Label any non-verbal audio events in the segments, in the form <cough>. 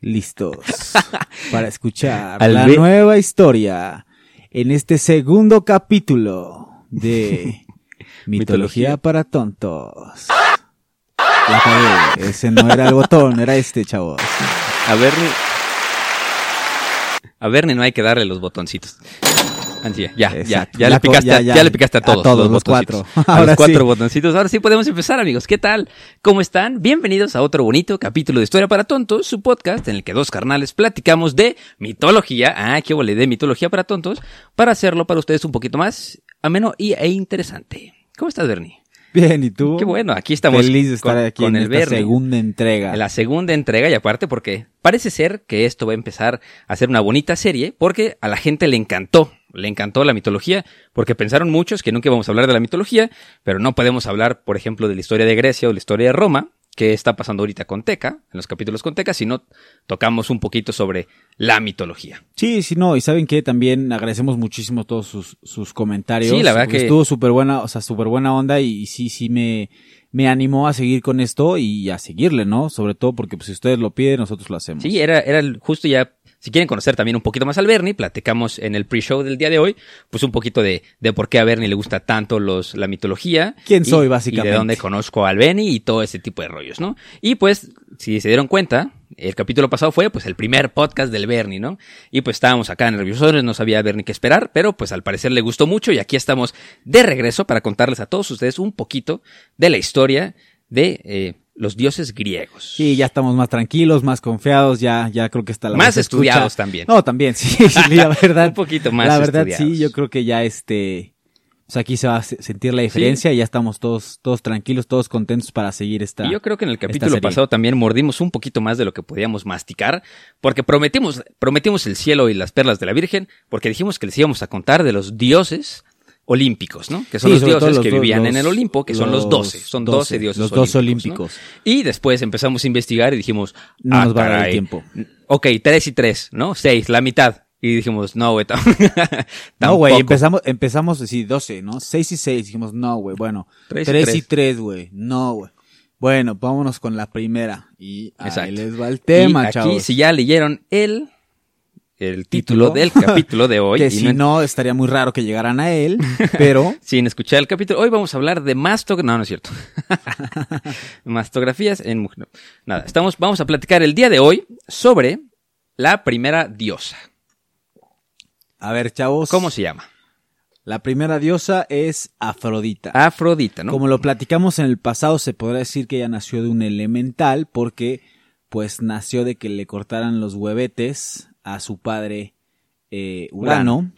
listos <laughs> para escuchar la nueva historia en este segundo capítulo de <laughs> Mitología para tontos. La cagué, ese no era el botón, era este, chavos. A Bernie. A Bernie no hay que darle los botoncitos. Así, ya, ya, Exacto. ya, Ya le picaste, ya, a- ya. ya le picaste a A todos, todos, los, los botoncitos. cuatro. <laughs> A Ahora los cuatro sí. botoncitos. Ahora sí podemos empezar, amigos. ¿Qué tal? ¿Cómo están? Bienvenidos a otro bonito capítulo de Historia para Tontos, su podcast en el que dos carnales platicamos de mitología. Ah, qué vole, de mitología para tontos, para hacerlo para ustedes un poquito más ameno y, e interesante. ¿Cómo estás, Bernie? Bien, ¿y tú? Qué bueno, aquí estamos Feliz de estar con- aquí con en el esta segunda entrega. En la segunda entrega y aparte porque parece ser que esto va a empezar a ser una bonita serie porque a la gente le encantó, le encantó la mitología porque pensaron muchos que nunca íbamos a hablar de la mitología, pero no podemos hablar, por ejemplo, de la historia de Grecia o la historia de Roma, que está pasando ahorita con Teca, en los capítulos con Teca, si no tocamos un poquito sobre la mitología. Sí, sí, no, y saben que también agradecemos muchísimo todos sus, sus comentarios. Sí, la verdad que- estuvo súper buena, o sea, súper buena onda y, y sí, sí me, me animó a seguir con esto y a seguirle, ¿no? Sobre todo porque pues si ustedes lo piden, nosotros lo hacemos. Sí, era, era justo ya, si quieren conocer también un poquito más al Bernie, platicamos en el pre-show del día de hoy, pues un poquito de, de por qué a Bernie le gusta tanto los, la mitología. ¿Quién y- soy, Y básicamente? de dónde conozco al Benny y todo ese tipo de rollos, ¿no? Y pues, si se dieron cuenta, el capítulo pasado fue pues el primer podcast del Bernie, ¿no? Y pues estábamos acá nerviosos, no sabía Bernie qué esperar, pero pues al parecer le gustó mucho y aquí estamos de regreso para contarles a todos ustedes un poquito de la historia de eh, los dioses griegos. Sí, ya estamos más tranquilos, más confiados, ya, ya creo que está la Más estudiados escucha. también. No, también, sí, <laughs> sí, la <laughs> verdad. Un poquito más La verdad, estudiados. sí, yo creo que ya este, o sea, aquí se va a se- sentir la diferencia y ya estamos todos, todos tranquilos, todos contentos para seguir esta. Y yo creo que en el capítulo pasado también mordimos un poquito más de lo que podíamos masticar, porque prometimos, prometimos el cielo y las perlas de la Virgen, porque dijimos que les íbamos a contar de los dioses olímpicos, ¿no? Que son Sí, los dioses los que vivían los- en el Olimpo, que son los los doce, son doce 12, dioses los dos olímpicos. olímpicos. ¿no? Y después empezamos a investigar y dijimos, No ah, nos va a dar el caray. tiempo. Ok, tres y tres, ¿no? Seis, la mitad. Y dijimos, no, güey, <laughs> No, güey, empezamos, empezamos, sí, 12, ¿no? 6 y 6, dijimos, no, güey, bueno. Tres y 3 tres. y 3, güey, no, güey. Bueno, vámonos con la primera. Y ahí Exacto. les va el tema, y aquí, chavos. si ya leyeron el, el Título. título del capítulo de hoy, <laughs> que y si no no, estaría muy raro que llegaran a él, <laughs> pero sin escuchar el capítulo. Hoy vamos a hablar de mastografías. No, no es cierto. <laughs> Mastografías en mujer. Nada, estamos, vamos a platicar el día de hoy sobre la primera diosa. a ver, chavos. ¿Cómo se llama? La primera diosa es Afrodita. Afrodita, ¿no? Como lo platicamos en el pasado, se podrá decir que ella nació de un elemental porque pues nació de que le cortaran los huevetes a su padre eh, Urano.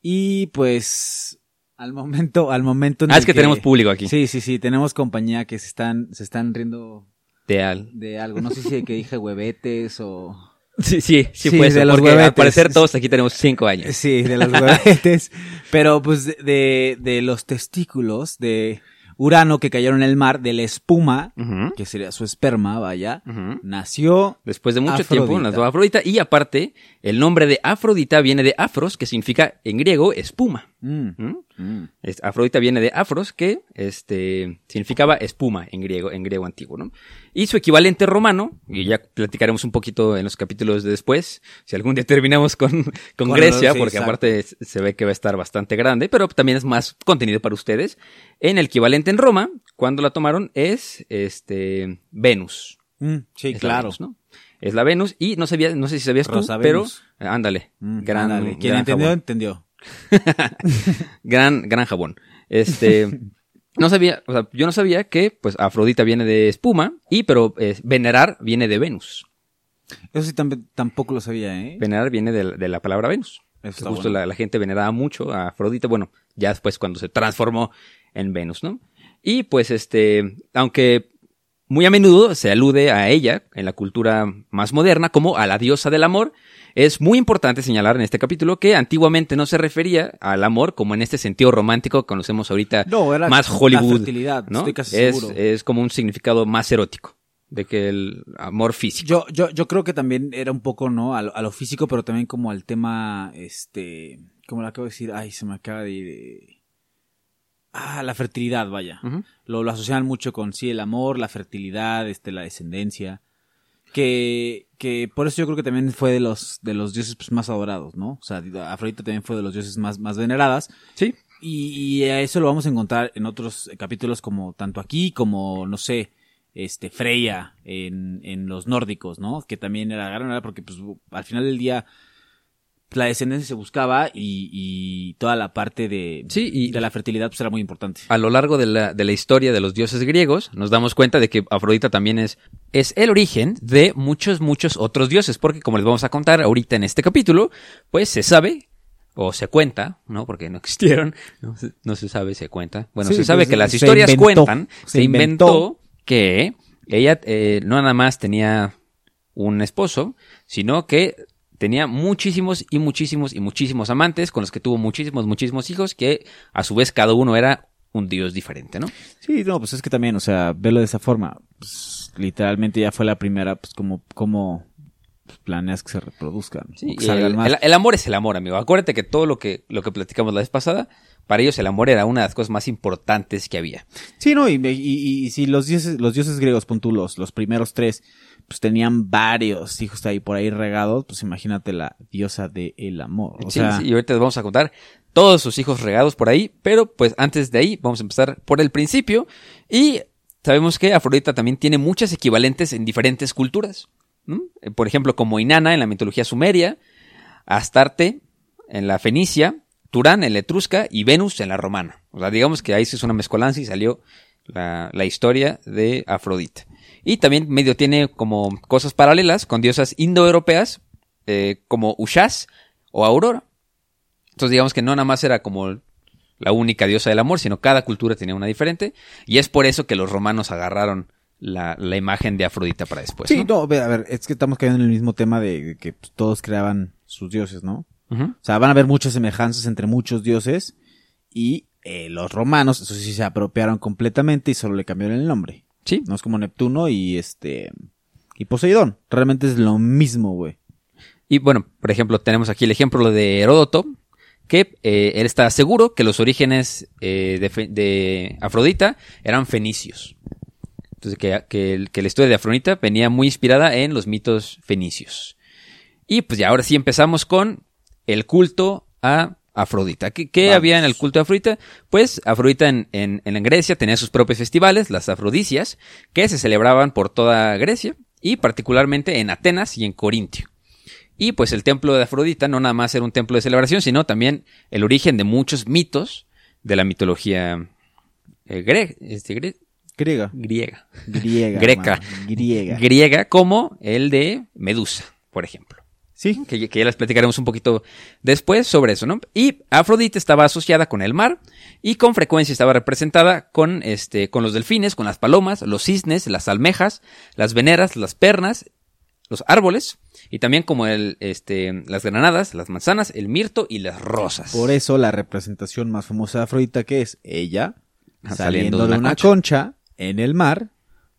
Y pues al momento, al momento en Ah, el es que tenemos público aquí. Sí, sí, sí, tenemos compañía que se están, se están riendo De al- de algo. No sé si de que dije huevetes o. <laughs> Sí, sí, sí, Sí, fue de eso, los porque al parecer todos aquí tenemos cinco años. Sí, de los huevetes. Pero pues de, de los testículos de Urano que cayeron en el mar, de la espuma, que sería su esperma, vaya, nació. Después de mucho Afrodita. tiempo nació Afrodita y aparte el nombre de Afrodita viene de afros, que significa en griego espuma. Mm, ¿Mm? mm. Es- Afrodita viene de afros, que este, significaba espuma en griego, en griego antiguo, ¿no? Y su equivalente romano, y ya platicaremos un poquito en los capítulos de después, si algún día terminamos con, <laughs> con, Grecia, sí, porque exacto. aparte se ve que va a estar bastante grande, pero también es más contenido para ustedes. En el equivalente en Roma, cuando la tomaron, es este Venus. Mm, sí, Es claro. Venus, ¿no? Es la Venus, y no sabía, no sé si sabías tú, Rosa pero Venus. eh, ándale, Mm, gran, ándale. Quien gran entendió, jabón. entendió. <laughs> gran, gran jabón. Este, <laughs> no sabía, o sea, yo no sabía que, pues, Afrodita viene de espuma, y, pero, eh, venerar viene de Venus. Eso sí tamp- tampoco lo sabía, ¿eh? Venerar viene de, de la palabra Venus. Eso Justo bueno. la, la gente veneraba mucho a Afrodita, bueno, ya después cuando se transformó en Venus, ¿no? Y pues, este, aunque muy a menudo se alude a ella en la cultura más moderna como a la diosa del amor. Es muy importante señalar en este capítulo que antiguamente no se refería al amor como en este sentido romántico que conocemos ahorita No, era más la Hollywood. fertilidad, ¿no? estoy casi es, seguro. es como un significado más erótico de que el amor físico. Yo, yo, yo creo que también era un poco, ¿no? A lo, a lo físico, pero también como al tema, este, como lo acabo de decir, ay, se me acaba de ir. Ah, la fertilidad, vaya. Lo, lo asocian mucho con, sí, el amor, la fertilidad, este, la descendencia. Que, que por eso yo creo que también fue de los, de los dioses pues, más adorados, ¿no? O sea, Afrodita también fue de los dioses más, más veneradas. Sí, Y, y a eso lo vamos a encontrar en otros capítulos como tanto aquí como, no sé, este, Freya en, en los nórdicos, ¿no? Que también era era porque pues al final del día la descendencia se buscaba y, y toda la parte de, Sí, y- de la fertilidad pues era muy importante. a lo largo de la, de la historia de los dioses griegos, nos damos cuenta de que Afrodita también es, es el origen de muchos, muchos otros dioses, porque como les vamos a contar ahorita en este capítulo, pues se sabe, o se cuenta, ¿no? Porque no existieron, no se, no se sabe, se cuenta. Bueno, Sí, se sabe pues, que las se historias inventó, cuentan, se, se inventó, inventó. que ella eh, no nada más tenía un esposo, sino que tenía muchísimos y muchísimos y muchísimos amantes con los que tuvo muchísimos, muchísimos hijos, que a su vez cada uno era un dios diferente, ¿no? Sí, no, pues es que también, o sea, verlo de esa forma, pues, literalmente ya fue la primera, pues como, como planeas que se reproduzcan, Sí, que salgan el, más. el- el amor es el amor, amigo. Acuérdate que todo lo que, lo que platicamos la vez pasada, para ellos el amor era una de las cosas más importantes que había. Sí, no, y, y, y- y si los dioses, los dioses griegos, pon tú, los, los primeros tres, pues tenían varios hijos ahí por ahí regados, pues imagínate la diosa del amor. O Sí, sea, sí, y ahorita les vamos a contar todos sus hijos regados por ahí, pero pues antes de ahí vamos a empezar por el principio y sabemos que Afrodita también tiene muchas equivalentes en diferentes culturas. ¿no? Eh, Por ejemplo, como Inanna en la mitología sumeria, Astarte en la fenicia, Turán en la etrusca y Venus en la romana. O sea, digamos que ahí se hizo una mezcolanza y salió la, la historia de Afrodita. Y también medio tiene como cosas paralelas con diosas indoeuropeas eh, como Ushas o Aurora. Entonces digamos que no nada más era como la única diosa del amor, sino cada cultura tenía una diferente. Y es por eso que los romanos agarraron la, la imagen de Afrodita para después. sí, ¿no? no, a ver, es que estamos cayendo en el mismo tema de que pues, todos creaban sus dioses, ¿no? O sea, van a haber muchas semejanzas entre muchos dioses y eh, los romanos, eso sí, se apropiaron completamente y solo le cambiaron el nombre. Sí. No es como Neptuno y este y Poseidón. Realmente es lo mismo, güey. Y bueno, por ejemplo, tenemos aquí el ejemplo de Heródoto, que eh, él está seguro que los orígenes eh, de, Afrodita eran fenicios. Entonces, que, que el- que la historia de Afrodita venía muy inspirada en los mitos fenicios. Y pues ya ahora sí empezamos con el culto a Afrodita. ¿Qué, había en el culto a Afrodita? Pues Afrodita en, en, en Grecia tenía sus propios festivales, las Afrodisias, que se celebraban por toda Grecia y particularmente en Atenas y en Corintio. Y pues el templo de Afrodita no nada más era un templo de celebración, sino también el origen de muchos mitos de la mitología eh, gre- este, gre- Griega. griega. Griega. <laughs> Greca. Griega. Griega como el de Medusa, por ejemplo. Sí. Que, que ya les platicaremos un poquito después sobre eso, ¿no? Y Afrodita estaba asociada con el mar y con frecuencia estaba representada con, este, con los delfines, con las palomas, los cisnes, las almejas, las veneras, las pernas, los árboles y también como el, este, las granadas, las manzanas, el mirto y las rosas. Por eso la representación más famosa de Afrodita que es ella saliendo, de una, concha. en el mar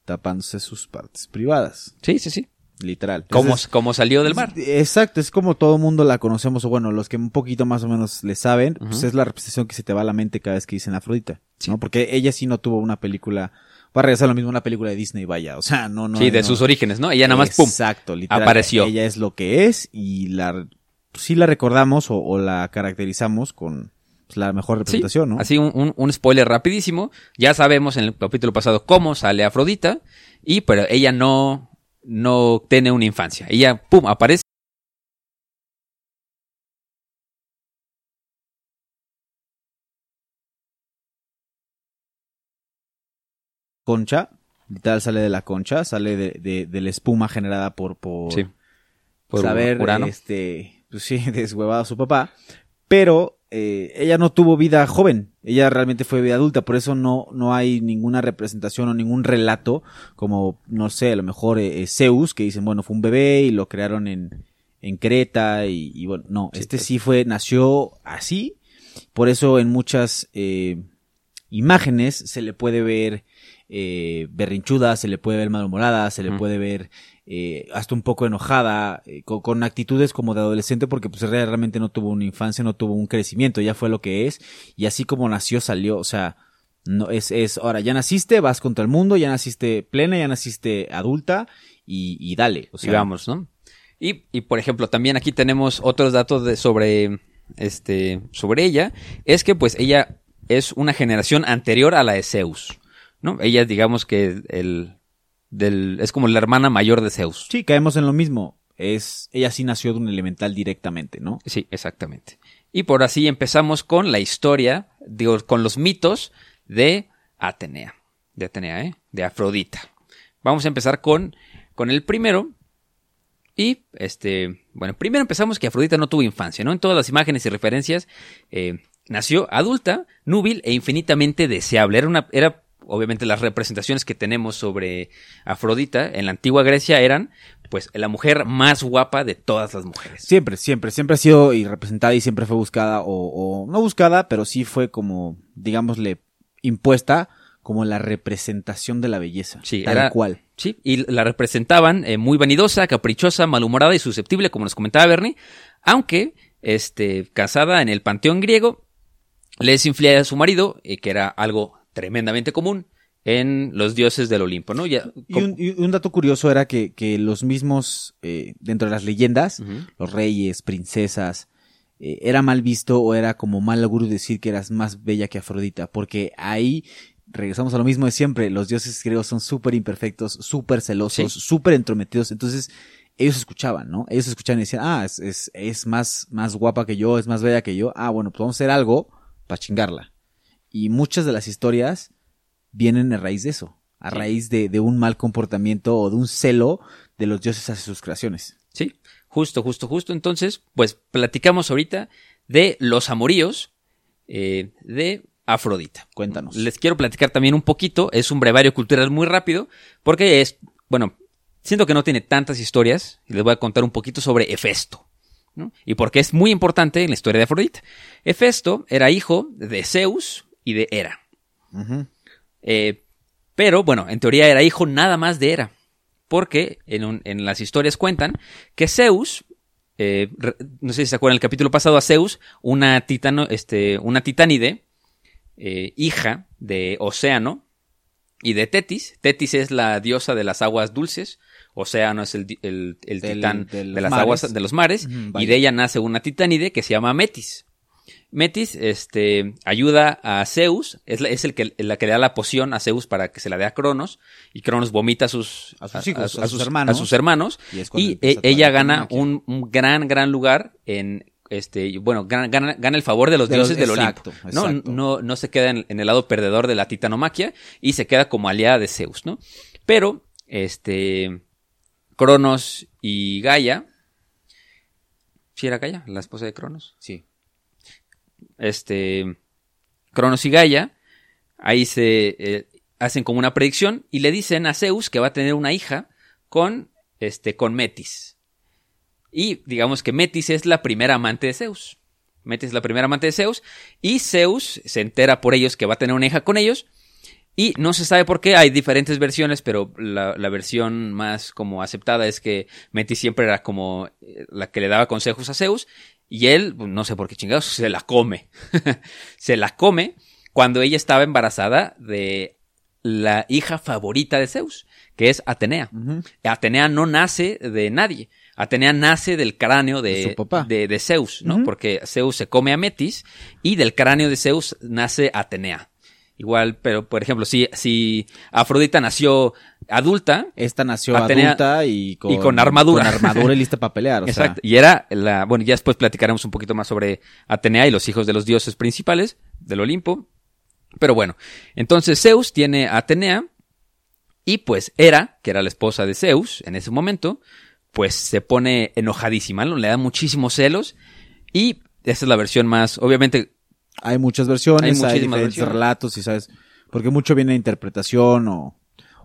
tapándose sus partes privadas. Sí, sí, sí. Literal. Como, como salió del mar. Exacto, es como todo mundo la conocemos, o bueno, los que un poquito más o menos le saben, pues es la representación que se te va a la mente cada vez que dicen Afrodita, Sí. ¿no? Porque ella sí no tuvo una película, va a regresar lo mismo una película de Disney, vaya, o sea, no, no. sí, de no. sus orígenes, ¿no? Ella nada más, pum. Exacto, literal. apareció. Ella es lo que es y la, sí la recordamos o, o la caracterizamos con pues, la mejor Sí, representación, ¿no? así un, un- un spoiler rapidísimo. Ya sabemos en el capítulo pasado cómo sale Afrodita, y pero ella no, no tiene una infancia. Ella, pum, aparece. Concha, literal sale de la concha, sale de, de, de la espuma generada por, por, Sí. Por saber, Urano. este, pues sí, <laughs> deshuevado a su papá, pero eh, ella no tuvo vida joven, ella realmente fue vida adulta, por eso no, no hay ninguna representación o ningún relato como, no sé, a lo mejor eh, Zeus, que dicen, bueno, fue un bebé y lo crearon en, en Creta y, y bueno, no, Sí, este sí fue, nació así, por eso en muchas eh, imágenes se le puede ver eh, berrinchuda, se le puede ver malhumorada, se le puede ver eh, hasta un poco enojada, eh, con, con actitudes como de adolescente, porque pues re- realmente no tuvo una infancia, no tuvo un crecimiento, ya fue lo que es, y así como nació, salió, o sea, no es, es, ahora ya naciste, vas contra el mundo, ya naciste plena, ya naciste adulta, y, y dale, o sea, digamos, ¿no? Y, y, por ejemplo, también aquí tenemos otros datos de, sobre, este, sobre ella, es que pues ella es una generación anterior a la de Zeus, ¿no? Ella digamos que el, del, es como la hermana mayor de Zeus. sí, caemos en lo mismo, es, ella sí nació de un elemental directamente, ¿no? Sí, exactamente. Y por así empezamos con la historia, digo, con los mitos de Atenea, de Atenea, ¿eh? De Afrodita. Vamos a empezar con, con el primero. Y, este, bueno, primero empezamos que Afrodita no tuvo infancia, ¿no? En todas las imágenes y referencias, eh, nació adulta, núbil e infinitamente deseable. Era una, era, obviamente, las representaciones que tenemos sobre Afrodita en la antigua Grecia eran, pues, la mujer más guapa de todas las mujeres. Siempre, siempre, siempre ha sido y representada y siempre fue buscada o, o no buscada, pero sí fue como, digámosle, impuesta como la representación de la belleza. Sí, tal era- cual. Sí, y la representaban eh, muy vanidosa, caprichosa, malhumorada y susceptible, como nos comentaba Bernie, aunque, este, casada en el panteón griego, le es infiel a su marido, eh, que era algo tremendamente común en los dioses del Olimpo, ¿no? Ya, Y un, y un dato curioso era que, que los mismos, eh, dentro de las leyendas, los reyes, princesas, eh, era mal visto o era como mal augurio decir que eras más bella que Afrodita, porque ahí regresamos a lo mismo de siempre, los dioses griegos son súper imperfectos, súper celosos, Sí. súper entrometidos, entonces ellos escuchaban, ¿no? Ellos escuchaban y decían, ah, es, es, es más, más guapa que yo, es más bella que yo, ah, bueno, pues vamos a hacer algo para chingarla. Y muchas de las historias vienen a raíz de eso, a Sí. raíz de, de un mal comportamiento o de un celo de los dioses hacia sus creaciones. Sí, justo, justo, justo. Entonces, pues platicamos ahorita de los amoríos eh, de Afrodita. Cuéntanos. Les quiero platicar también un poquito, es un brevario cultural muy rápido, porque es, bueno, siento que no tiene tantas historias, y les voy a contar un poquito sobre Hefesto, ¿no? Y porque es muy importante en la historia de Afrodita. Hefesto era hijo de Zeus y de Hera. Eh, pero bueno, en teoría era hijo nada más de Hera. Porque en, un- en las historias cuentan que Zeus, eh, no sé si se acuerdan el capítulo pasado a Zeus, una titano, este, una titánide, eh, hija de Océano y de Tetis. Tetis es la diosa de las aguas dulces. Océano es el, el- el Del- titán de las mares. aguas de los mares. Y de ella nace una titánide que se llama Metis. Metis, este, ayuda a Zeus, es, la, es el que, la que le da la poción a Zeus para que se la dé a Cronos, y Cronos vomita a sus, A sus hijos, a sus sus hermanos. a sus hermanos, Y es e- ella la gana un, un gran, gran lugar en, este, bueno, gana, gana, gana el favor de los De los- dioses del exacto, Olimpo. ¿no? exacto. No, no se queda en, en el lado perdedor de la titanomaquia y se queda como aliada de Zeus, ¿no? Pero, este, Cronos y Gaia, ¿sí era Gaia, la esposa de Cronos? Sí. Este Cronos y Gaia, ahí se eh, hacen como una predicción y le dicen a Zeus que va a tener una hija con este con Metis. Y digamos que Metis es la primera amante de Zeus. Metis es la primera amante de Zeus y Zeus se entera por ellos que va a tener una hija con ellos y no se sabe por qué, hay diferentes versiones, pero la, la versión más como aceptada es que Metis siempre era como eh, la que le daba consejos a Zeus y él, pues, no sé por qué chingados, se la come. <laughs> se la come cuando ella estaba embarazada de la hija favorita de Zeus, que es Atenea. Atenea no nace de nadie. Atenea nace del cráneo de, su papá. de, de Zeus, ¿no? Porque Zeus se come a Metis y del cráneo de Zeus nace Atenea. Igual, pero por ejemplo, si, si Afrodita nació adulta, Esta nació Atenea- adulta y con, y con armadura. Con armadura y lista para pelear. O <laughs> Exacto. Sea, Y era la. Bueno, ya después platicaremos un poquito más sobre Atenea y los hijos de los dioses principales del Olimpo. Pero bueno, entonces Zeus tiene a Atenea. Y pues Hera, que era la esposa de Zeus en ese momento, pues se pone enojadísima, ¿no? le da muchísimos celos. Y esa es la versión más, obviamente, Hay muchas versiones, Hay hay, diferentes versiones. relatos, y sabes, porque mucho viene de interpretación o,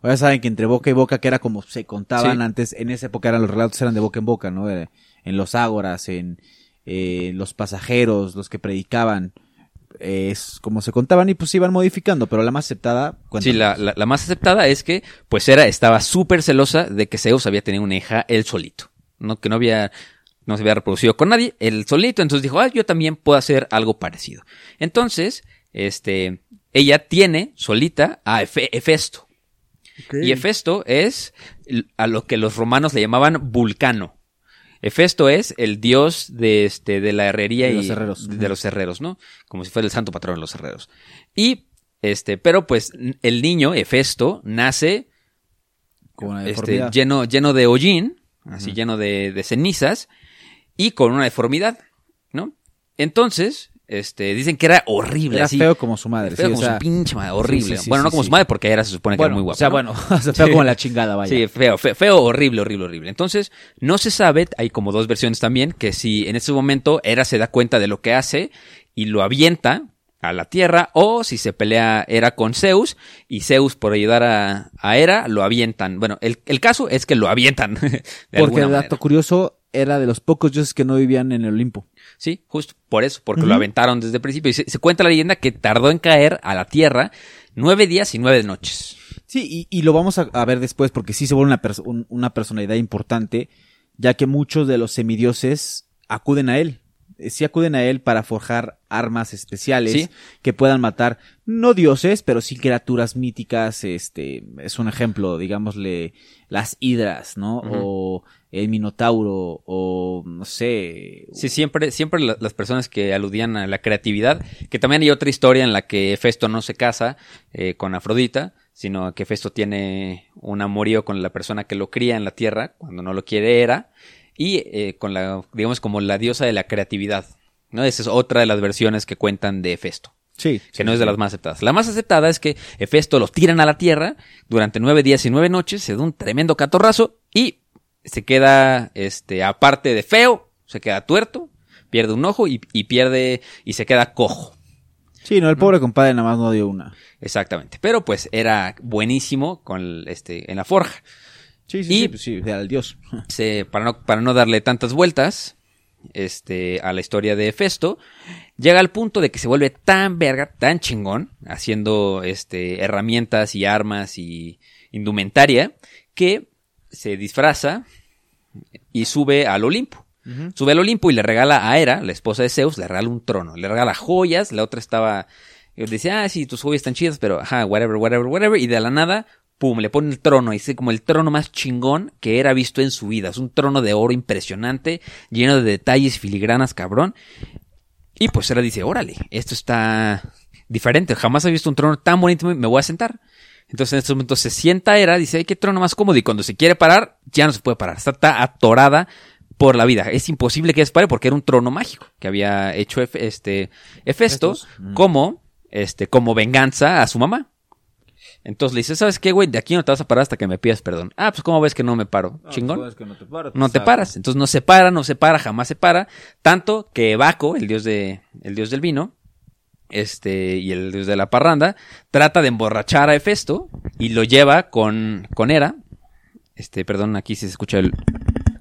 o ya saben que entre boca y boca, que era como se contaban Sí. antes, en esa época eran los relatos eran de boca en boca, ¿no? En los ágoras, en eh, los pasajeros, los que predicaban, eh, es como se contaban y pues se iban modificando, pero la más aceptada, sí, cuéntanos. la, la- la más aceptada es que, pues, era, estaba súper celosa de que Zeus había tenido una hija él solito, ¿no? Que no había, no se había reproducido con nadie, él solito, entonces dijo, ah, yo también puedo hacer algo parecido. Entonces, este, ella tiene solita a Efe- Hefesto. Y Hefesto es a lo que los romanos le llamaban Vulcano. Hefesto es el dios de este de la herrería De y los herreros. de los herreros, ¿no? Como si fuera el santo patrón de los herreros. Y este, pero pues el niño Hefesto nace Con este, lleno lleno de hollín, así lleno de, de cenizas y con una deformidad, ¿no? Entonces, este, dicen que era horrible, Era así, feo como su madre, feo sí, o como sea, su pinche madre, horrible. sí, sí, bueno, no como su madre porque era se supone que bueno, era muy guapo. o sea, ¿no? bueno, <laughs> o sea, feo como la chingada, vaya. Sí, feo, feo, feo, horrible, horrible, horrible. Entonces, no se sabe, hay como dos versiones también, que si en ese momento Hera se da cuenta de lo que hace y lo avienta a la tierra, o si se pelea Hera con Zeus, y Zeus por ayudar a, a Hera lo avientan. Bueno, el, el caso es que lo avientan. <laughs> de Porque dato manera. curioso era de los pocos dioses que no vivían en el Olimpo. Sí, justo por eso, porque lo aventaron desde el principio. Y se, se cuenta la leyenda que tardó en caer a la tierra nueve días y nueve noches. Sí, y, y lo vamos a, a ver después porque sí se vuelve una, perso- un- una personalidad importante, ya que muchos de los semidioses acuden a él. Eh, Sí acuden a él para forjar armas especiales Sí. que puedan matar, no dioses, pero sí criaturas míticas, este, es un ejemplo, digámosle, las hidras, ¿no? O el minotauro, o no sé. Sí, siempre, siempre la- las personas que aludían a la creatividad, que también hay otra historia en la que Festo no se casa eh, con Afrodita, sino que Festo tiene un amorío con la persona que lo cría en la tierra, cuando no lo quiere era, y eh, con la, digamos, como la diosa de la creatividad. ¿no? Esa es otra de las versiones que cuentan de Festo, Sí. que no es de las más aceptadas. La más aceptada es que Hefesto lo tiran a la tierra durante nueve días y nueve noches, se da un tremendo catorrazo y se queda, este, aparte de feo, se queda tuerto, pierde un ojo y, y pierde y se queda cojo. Sí, no, el pobre compadre nada más no dio una. Exactamente. Pero pues era buenísimo con el, este, en la forja. Sí, sí, Y- sí, pues sí, el dios. <laughs> Se- para, no, para no darle tantas vueltas este, a la historia de Festo, llega al punto de que se vuelve tan verga, tan chingón, haciendo este, herramientas y armas y indumentaria, que se disfraza y sube al Olimpo. Sube al Olimpo y le regala a Hera, la esposa de Zeus, le regala un trono, le regala joyas, la otra estaba, decía, ah, sí, tus joyas están chidas, pero ajá, whatever, whatever, whatever, y de la nada, pum, le pone el trono, y es como el trono más chingón que Hera ha visto en su vida, es un trono de oro impresionante, lleno de detalles filigranas, cabrón, y pues Hera dice, órale, esto está diferente, jamás he visto un trono tan bonito, me voy a sentar. Entonces en estos momentos se sienta Hera, dice, ay, qué trono más cómodo. Y cuando se quiere parar, ya no se puede parar. Está, está atorada por la vida. Es imposible que se pare porque era un trono mágico que había hecho este, Hefesto. Mm. como, este, como venganza a su mamá. Entonces le dice, ¿sabes qué, güey? De aquí no te vas a parar hasta que me pidas perdón. Ah, pues ¿cómo ves que no me paro? Chingón. no te paras. No te paras. Entonces no se para, no se para, jamás se para. Tanto que Baco, el dios de, el dios del vino, este, y el dios de la parranda, trata de emborrachar a Hefesto y lo lleva con, con Hera. Este, perdón, aquí si se escucha el,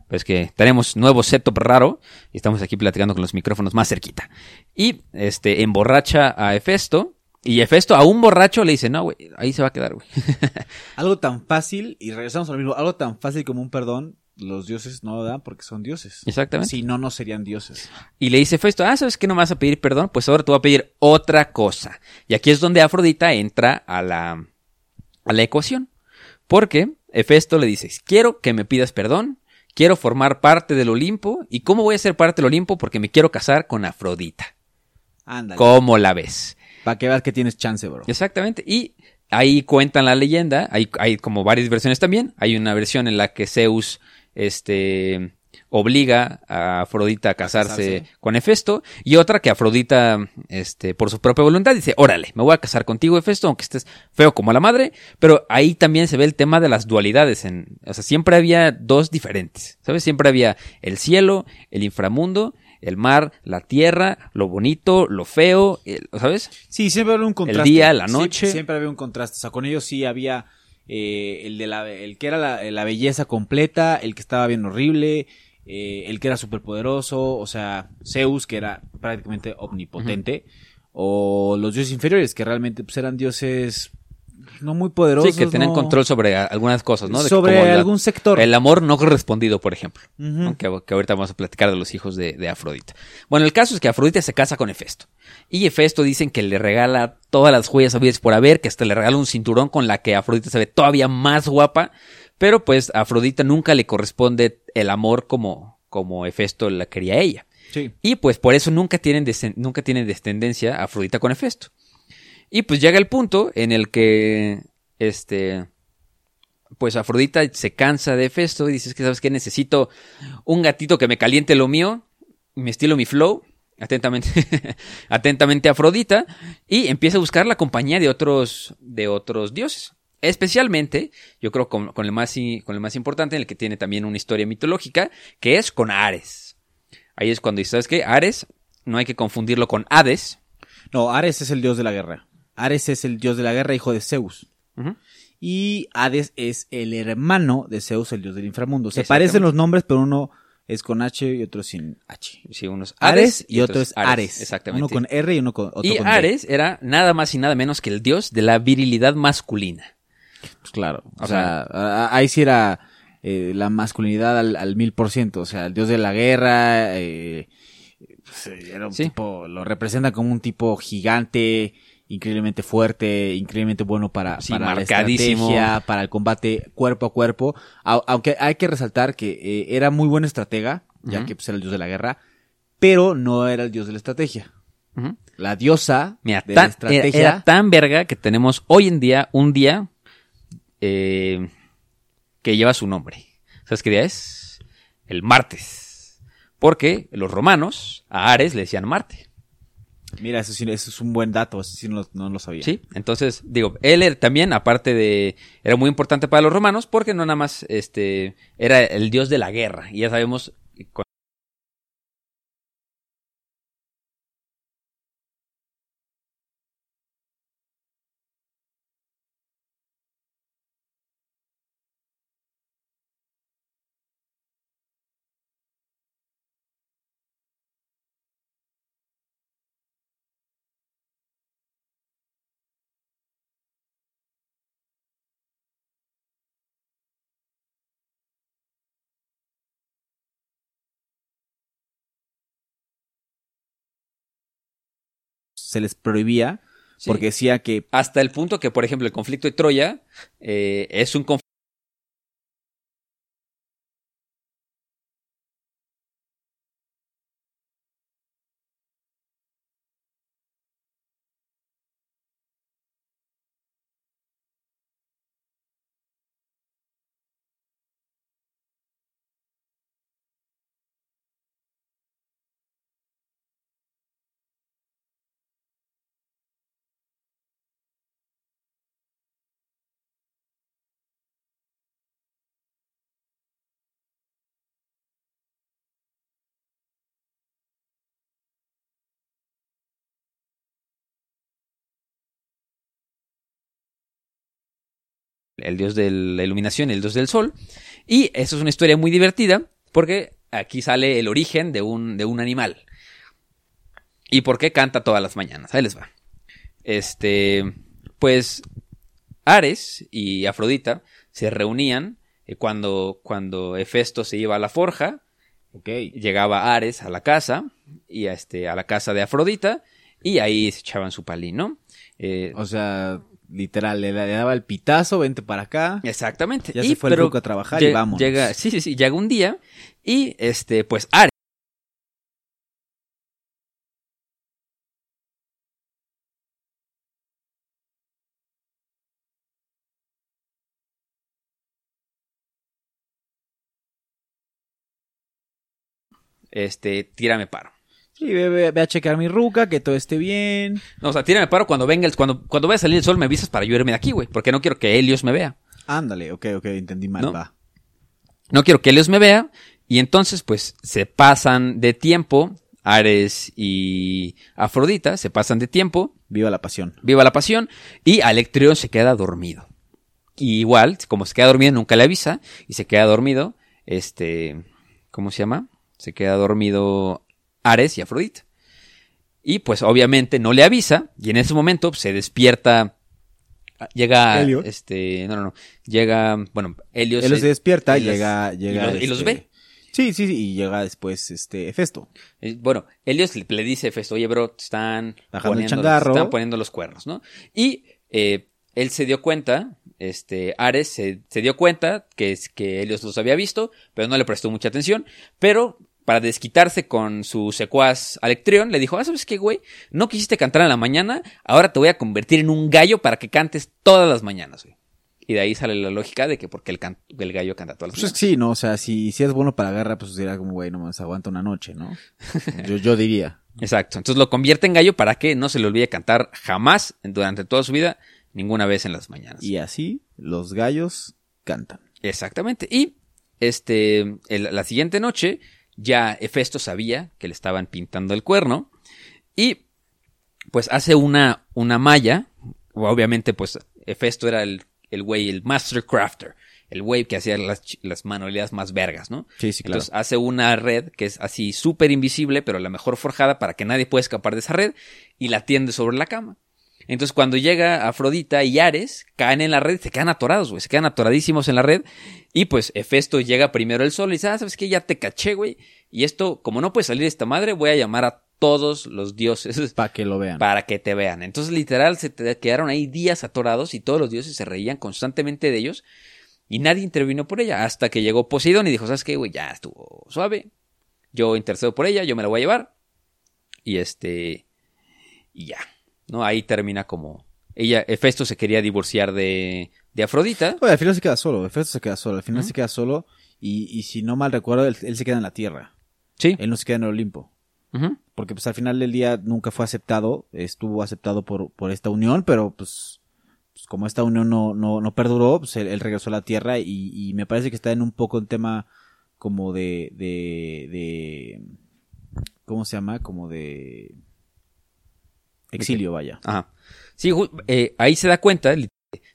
pues que tenemos nuevo setup raro y estamos aquí platicando con los micrófonos más cerquita. Y, este, emborracha a Hefesto. Y Hefesto a un borracho le dice, no, güey, ahí se va a quedar, güey. <laughs> Algo tan fácil, y regresamos al mismo, algo tan fácil como un perdón, los dioses no lo dan porque son dioses. Exactamente. Si no, no serían dioses. Y le dice Festo, ah, ¿sabes qué no me vas a pedir perdón? Pues ahora te voy a pedir otra cosa. Y aquí es donde Afrodita entra a la, a la ecuación. Porque Hefesto le dice, quiero que me pidas perdón, quiero formar parte del Olimpo. ¿Y cómo voy a ser parte del Olimpo? Porque me quiero casar con Afrodita. Ándale. ¿Cómo la ves? Para que veas que tienes chance, bro. Exactamente. Y ahí cuentan la leyenda. Hay, hay como varias versiones también. Hay una versión en la que Zeus, este, obliga a Afrodita a casarse, Casarse. con Hefesto. Y otra que Afrodita, este, por su propia voluntad dice, órale, me voy a casar contigo, Hefesto, aunque estés feo como la madre. Pero ahí también se ve el tema de las dualidades. En, o sea, siempre había dos diferentes. ¿Sabes? Siempre había el cielo, el inframundo el mar, la tierra, lo bonito, lo feo, el- ¿sabes? Sí, siempre había un contraste. día, la Sí, noche. siempre había un contraste. O sea, con ellos sí había eh, el de la, el que era la, la belleza completa, el que estaba bien horrible, eh, el que era superpoderoso, o sea, Zeus, que era prácticamente omnipotente, o los dioses inferiores, que realmente pues, eran dioses no muy poderosos. Sí, que tenían no- control sobre algunas cosas, ¿no? De que sobre la- algún sector. El amor no correspondido, por ejemplo. ¿no? que, que ahorita vamos a platicar de los hijos de, de Afrodita. Bueno, el caso es que Afrodita se casa con Hefesto. Y Hefesto dicen que le regala todas las joyas habidas por haber, que hasta le regala un cinturón con la que Afrodita se ve todavía más guapa. Pero pues a Afrodita nunca le corresponde el amor como, como Hefesto la quería a ella. Sí. Y pues por eso nunca tienen, nunca tienen descendencia Afrodita con Hefesto. Y pues llega el punto en el que, este, pues Afrodita se cansa de Hefesto y dices que, ¿sabes qué? Necesito un gatito que me caliente lo mío, mi estilo, mi flow. Atentamente, <laughs> atentamente Afrodita. Y empieza a buscar la compañía de otros, de otros dioses. Especialmente, yo creo, con, con el más, con el más importante, en el que tiene también una historia mitológica, que es con Ares. Ahí es cuando dices, ¿sabes qué? Ares, no hay que confundirlo con Hades. No, Ares es el dios de la guerra. Ares es el dios de la guerra, hijo de Zeus. Y Hades es el hermano de Zeus, el dios del inframundo. Se parecen los nombres, pero uno es con H y otro sin H. Sí, uno es Ares Hades y otro es Ares. Exactamente. Uno con R y uno con otro y con D. Ares era nada más y nada menos que el dios de la virilidad masculina. Pues claro. O, O sea, ahí sí era eh, la masculinidad al, mil por ciento. O sea, el dios de la guerra. eh, pues, era un Sí. tipo, lo representa como un tipo gigante, increíblemente fuerte, increíblemente bueno para, Sí, para la marcadísimo. estrategia, para el combate cuerpo a cuerpo. Au- aunque hay que resaltar que eh, era muy buen estratega, ya que pues, era el dios de la guerra, pero no era el dios de la estrategia. La diosa Mira, de la era, estrategia. era tan verga que tenemos hoy en día un día eh, que lleva su nombre. ¿Sabes qué día es? El martes. Porque los romanos a Ares le decían Marte. Mira, eso, sí, eso es un buen dato, eso no, no lo sabía. Sí, entonces, digo, él también, aparte de, era muy importante para los romanos porque no nada más, este, era el dios de la guerra. Y ya sabemos, Se les prohibía Sí. porque decía que hasta el punto que, por ejemplo, el conflicto de Troya eh, es un conflicto el dios de la iluminación, el dios del sol. Y eso es una historia muy divertida porque aquí sale el origen de un, de un animal. ¿Y por qué canta todas las mañanas? Ahí les va. Este, pues Ares y Afrodita se reunían eh, cuando, cuando Hefesto se iba a la forja. Ok. Llegaba Ares a la casa y a, este, a la casa de Afrodita y ahí se echaban su palín, ¿no? Eh, O sea, literal, le, le daba el pitazo, vente para acá. Exactamente. Ya se fue el ruco a trabajar y vámonos. Llega, sí, sí, sí, llega un día y este, pues Ares. Este, tírame paro. Sí, ve, ve- ve a checar mi ruca, que todo esté bien. No, o sea, tírame paro cuando venga el, cuando, cuando vaya a salir el sol, me avisas para yo irme de aquí, güey. Porque no quiero que Helios me vea. Ándale, ok, ok, entendí mal, ¿No? va. No quiero que Helios me vea. Y entonces, pues, se pasan de tiempo Ares y Afrodita se pasan de tiempo, Viva la pasión. viva la pasión, y Alectrión se queda dormido. Y igual, como se queda dormido, nunca le avisa, y se queda dormido, este, ¿cómo se llama? Se queda dormido Ares y Afrodita. Y pues obviamente no le avisa, y en ese momento pues, se despierta, llega, Helios. este, no, no, no, llega, bueno, Helios, Él se despierta y llega, llega. y los- y los este, ve. Sí, sí, sí, y llega después este Hefesto. Eh, Bueno, Helios le, le dice a Hefesto, oye, bro, te están Bajando el poniendo, changarro. te están poniendo los cuernos, ¿no? Y eh, él se dio cuenta, este, Ares se, se dio cuenta que, es- que Helios los había visto, pero no le prestó mucha atención, pero para desquitarse con su secuaz Alectrión, le dijo, ah, ¿sabes qué, güey? No quisiste cantar en la mañana, ahora te voy a convertir en un gallo para que cantes todas las mañanas, güey. Y de ahí sale la lógica de que porque el, can- el gallo canta todas las Pues es mañanas. sí, ¿no? O sea, si, si es bueno para guerra, pues dirá como, güey, no más aguanta una noche, ¿no? Yo, yo diría. <laughs> Exacto. Entonces lo convierte en gallo para que no se le olvide cantar jamás durante toda su vida, ninguna vez en las mañanas. Y así los gallos cantan. Exactamente. Y este, el- la siguiente noche, ya Hefesto sabía que le estaban pintando el cuerno. Y pues hace una, una malla. Obviamente, pues Hefesto era el, el güey, el Master Crafter. El güey que hacía las, las manualidades más vergas, ¿no? Sí, sí, claro. Entonces hace una red que es así súper invisible, pero la mejor forjada para que nadie pueda escapar de esa red y la tiende sobre la cama. Entonces cuando llega Afrodita y Ares, caen en la red se quedan atorados, güey. Se quedan atoradísimos en la red. Y pues Hefesto llega primero el sol y dice, ah, ¿sabes qué? Ya te caché, güey. Y esto, como no puede salir esta madre, voy a llamar a todos los dioses Para que lo vean. para que te vean. Entonces, literal, se te quedaron ahí días atorados y todos los dioses se reían constantemente de ellos y nadie intervino por ella hasta que llegó Poseidón y dijo, ¿sabes qué, güey? Ya estuvo suave. Yo intercedo por ella, yo me la voy a llevar. Y este... Y ya. ¿No? Ahí termina como... Ella, Hefesto se quería divorciar de, de Afrodita. Oye, al final se queda solo, Hefesto se queda solo, al final se queda solo y, y si no mal recuerdo, él, él se queda en la tierra, Sí. él no se queda en el Olimpo. Porque pues al final del día nunca fue aceptado, estuvo aceptado por, por esta unión, pero pues, pues, como esta unión no, no, no perduró, pues él, él regresó a la tierra y, y me parece que está en un poco un tema como de, de, de, ¿cómo se llama? Como de exilio, vaya. Ajá. Sí, eh, ahí se da cuenta de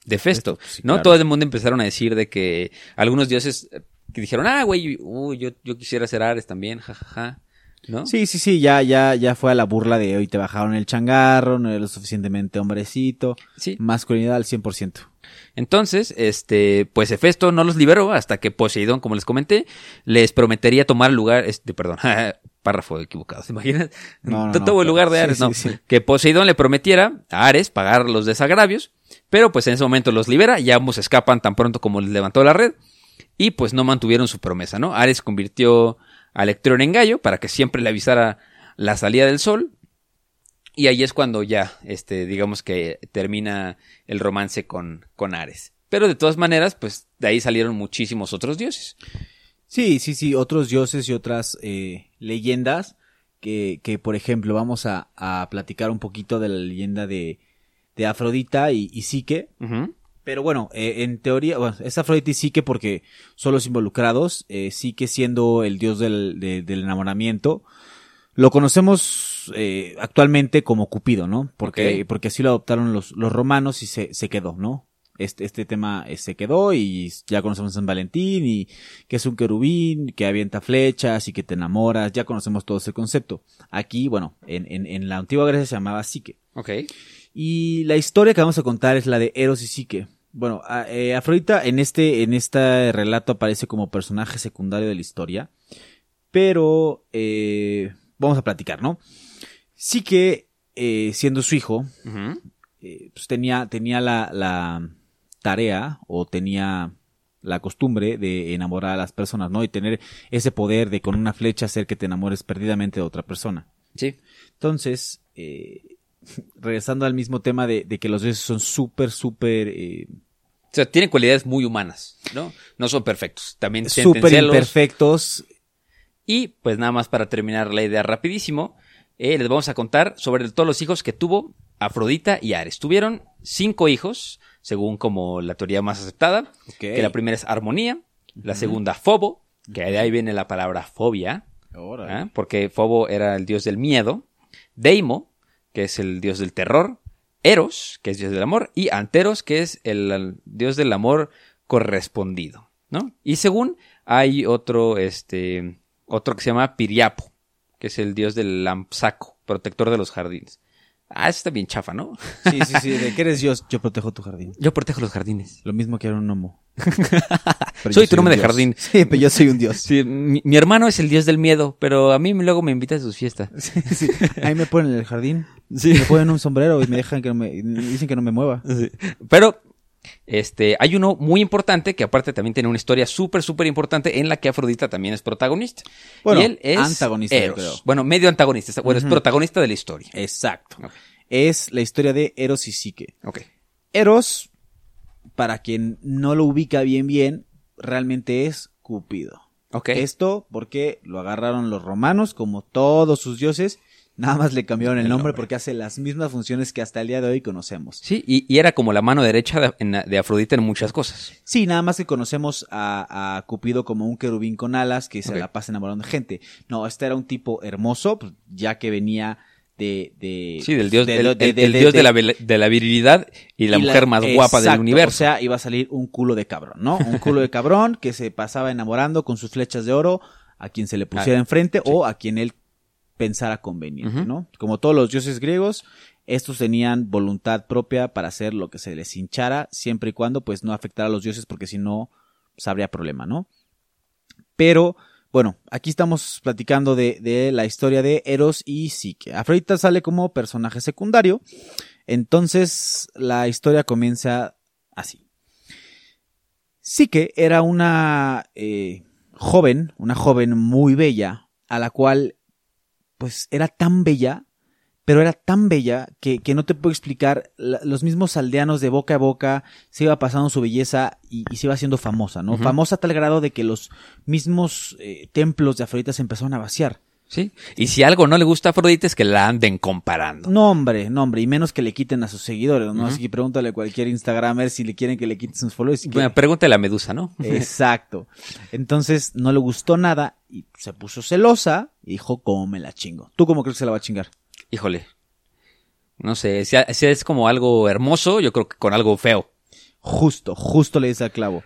de Festo, Sí, ¿no? claro. Todo el mundo empezaron a decir de que algunos dioses eh, que dijeron, ah, güey, uy, yo, yo quisiera ser Ares también, jajaja, ¿no? Sí, sí, sí, ya, ya, ya fue a la burla de hoy te bajaron el changarro, no eres lo suficientemente hombrecito, Sí. masculinidad al 100%. Entonces, este, pues Hefesto no los liberó hasta que Poseidón, como les comenté, les prometería tomar lugar, este, perdón, <laughs> párrafo equivocado, ¿se imaginan? No, no, Todo no, el lugar de Ares, sí, no. sí. Que Poseidón le prometiera a Ares pagar los desagravios, pero pues en ese momento los libera y ambos escapan tan pronto como les levantó la red y pues no mantuvieron su promesa, ¿no? Ares convirtió a Electrón en gallo para que siempre le avisara la salida del sol y ahí es cuando ya, este, digamos que termina el romance con, con Ares. Pero de todas maneras, pues de ahí salieron muchísimos otros dioses. Sí, sí, sí, otros dioses y otras eh, leyendas que, que, por ejemplo, vamos a, a platicar un poquito de la leyenda de, de Afrodita y, y Psique. Pero bueno, eh, en teoría, bueno, es Afrodita y Psique porque son los involucrados, eh, Psique siendo el dios del, de- del enamoramiento. Lo conocemos eh, actualmente como Cupido, ¿no? Porque, porque así lo adoptaron los, los romanos y se, se quedó, ¿no? Este, este tema eh, se quedó y ya conocemos a San Valentín y que es un querubín, que avienta flechas y que te enamoras, ya conocemos todo ese concepto. Aquí, bueno, en, en, en la antigua Grecia se llamaba Psique. Ok. Y la historia que vamos a contar es la de Eros y Psique. Bueno, a- eh, Afrodita en este, en este relato aparece como personaje secundario de la historia. Pero, eh, vamos a platicar, ¿no? Psique, eh, siendo su hijo, pues tenía, tenía la, la tarea o tenía la costumbre de enamorar a las personas, ¿no? Y tener ese poder de con una flecha hacer que te enamores perdidamente de otra persona. Sí. Entonces, eh, <laughs> regresando al mismo tema de, de que los dioses son súper, súper, eh, O sea, tienen cualidades muy humanas, ¿no? No son perfectos. También súper imperfectos. Y pues nada más para terminar la idea rapidísimo, eh, les vamos a contar sobre todos los hijos que tuvo Afrodita y Ares. Tuvieron cinco hijos, según como la teoría más aceptada, que la primera es Armonía, la segunda Fobo, que de ahí viene la palabra fobia. ¿ah? porque Fobo era el dios del miedo, Deimo, que es el dios del terror, Eros, que es dios del amor, y Anteros, que es el, el dios del amor correspondido, ¿no? Y según hay otro, este, otro que se llama Piriapo, que es el dios del lampsaco, protector de los jardines. Ah, eso está bien chafa, ¿no? Sí, sí, sí. ¿De qué eres Dios? Yo protejo tu jardín. Yo protejo los jardines. Lo mismo que era un gnomo. <laughs> Soy tu nombre un de dios. jardín. Sí, pero yo soy un dios. Sí, mi, mi hermano es el dios del miedo, pero a mí luego me invita a sus fiestas. <laughs> Sí, sí. Ahí me ponen en el jardín. Me ponen un sombrero y me dejan que no me, dicen que no me mueva. Pero este, hay uno muy importante que aparte también tiene una historia súper, súper importante en la que Afrodita también es protagonista. Bueno, y él es antagonista, Eros. creo. Bueno, medio antagonista. Bueno, es protagonista de la historia. Exacto. Es la historia de Eros y Psique. Ok. Eros, para quien no lo ubica bien bien, realmente es Cupido. Ok. Esto porque lo agarraron los romanos, como todos sus dioses, nada más le cambiaron el, El nombre, nombre. porque hace las mismas funciones que hasta el día de hoy conocemos. Sí, y, y era como la mano derecha de, en- de Afrodita en muchas cosas. Sí, nada más que conocemos a, a Cupido como un querubín con alas que se la pasa enamorando de gente. No, este era un tipo hermoso, pues, ya que venía de... de Sí, del dios, de- el, de- el- de- el de- dios de, la, de la virilidad y la y mujer más guapa del universo. O sea, iba a salir un culo de cabrón, ¿no? Un culo de cabrón que se pasaba enamorando con sus flechas de oro a quien se le pusiera Ah, enfrente o a quien él pensara conveniente. ¿no? Como todos los dioses griegos, estos tenían voluntad propia para hacer lo que se les hinchara, siempre y cuando pues no afectara a los dioses porque si no, pues, habría problema, ¿no? Pero, bueno, aquí estamos platicando de, de la historia de Eros y Psique. Afrodita sale como personaje secundario, entonces la historia comienza así. Psique era una eh, joven, una joven muy bella, a la cual, pues, era tan bella, pero era tan bella que, que no te puedo explicar. La- los mismos aldeanos de boca a boca se iba pasando su belleza y, y se iba haciendo famosa, ¿no? Famosa a tal grado de que los mismos eh, templos de Afrodita se empezaron a vaciar. Sí. Y si algo no le gusta a Afrodita es que la anden comparando. No, hombre, no, hombre, y menos que le quiten a sus seguidores, ¿no? Ujú. Así que pregúntale a cualquier Instagramer si le quieren que le quiten sus followers. Bueno, pregúntale a Medusa, ¿no? <laughs> Exacto. Entonces no le gustó nada y se puso celosa y dijo, ¿cómo me la chingo? ¿Tú cómo crees que se la va a chingar? Híjole. No sé, si, es como algo hermoso, yo creo que con algo feo. Justo, justo le dice al clavo.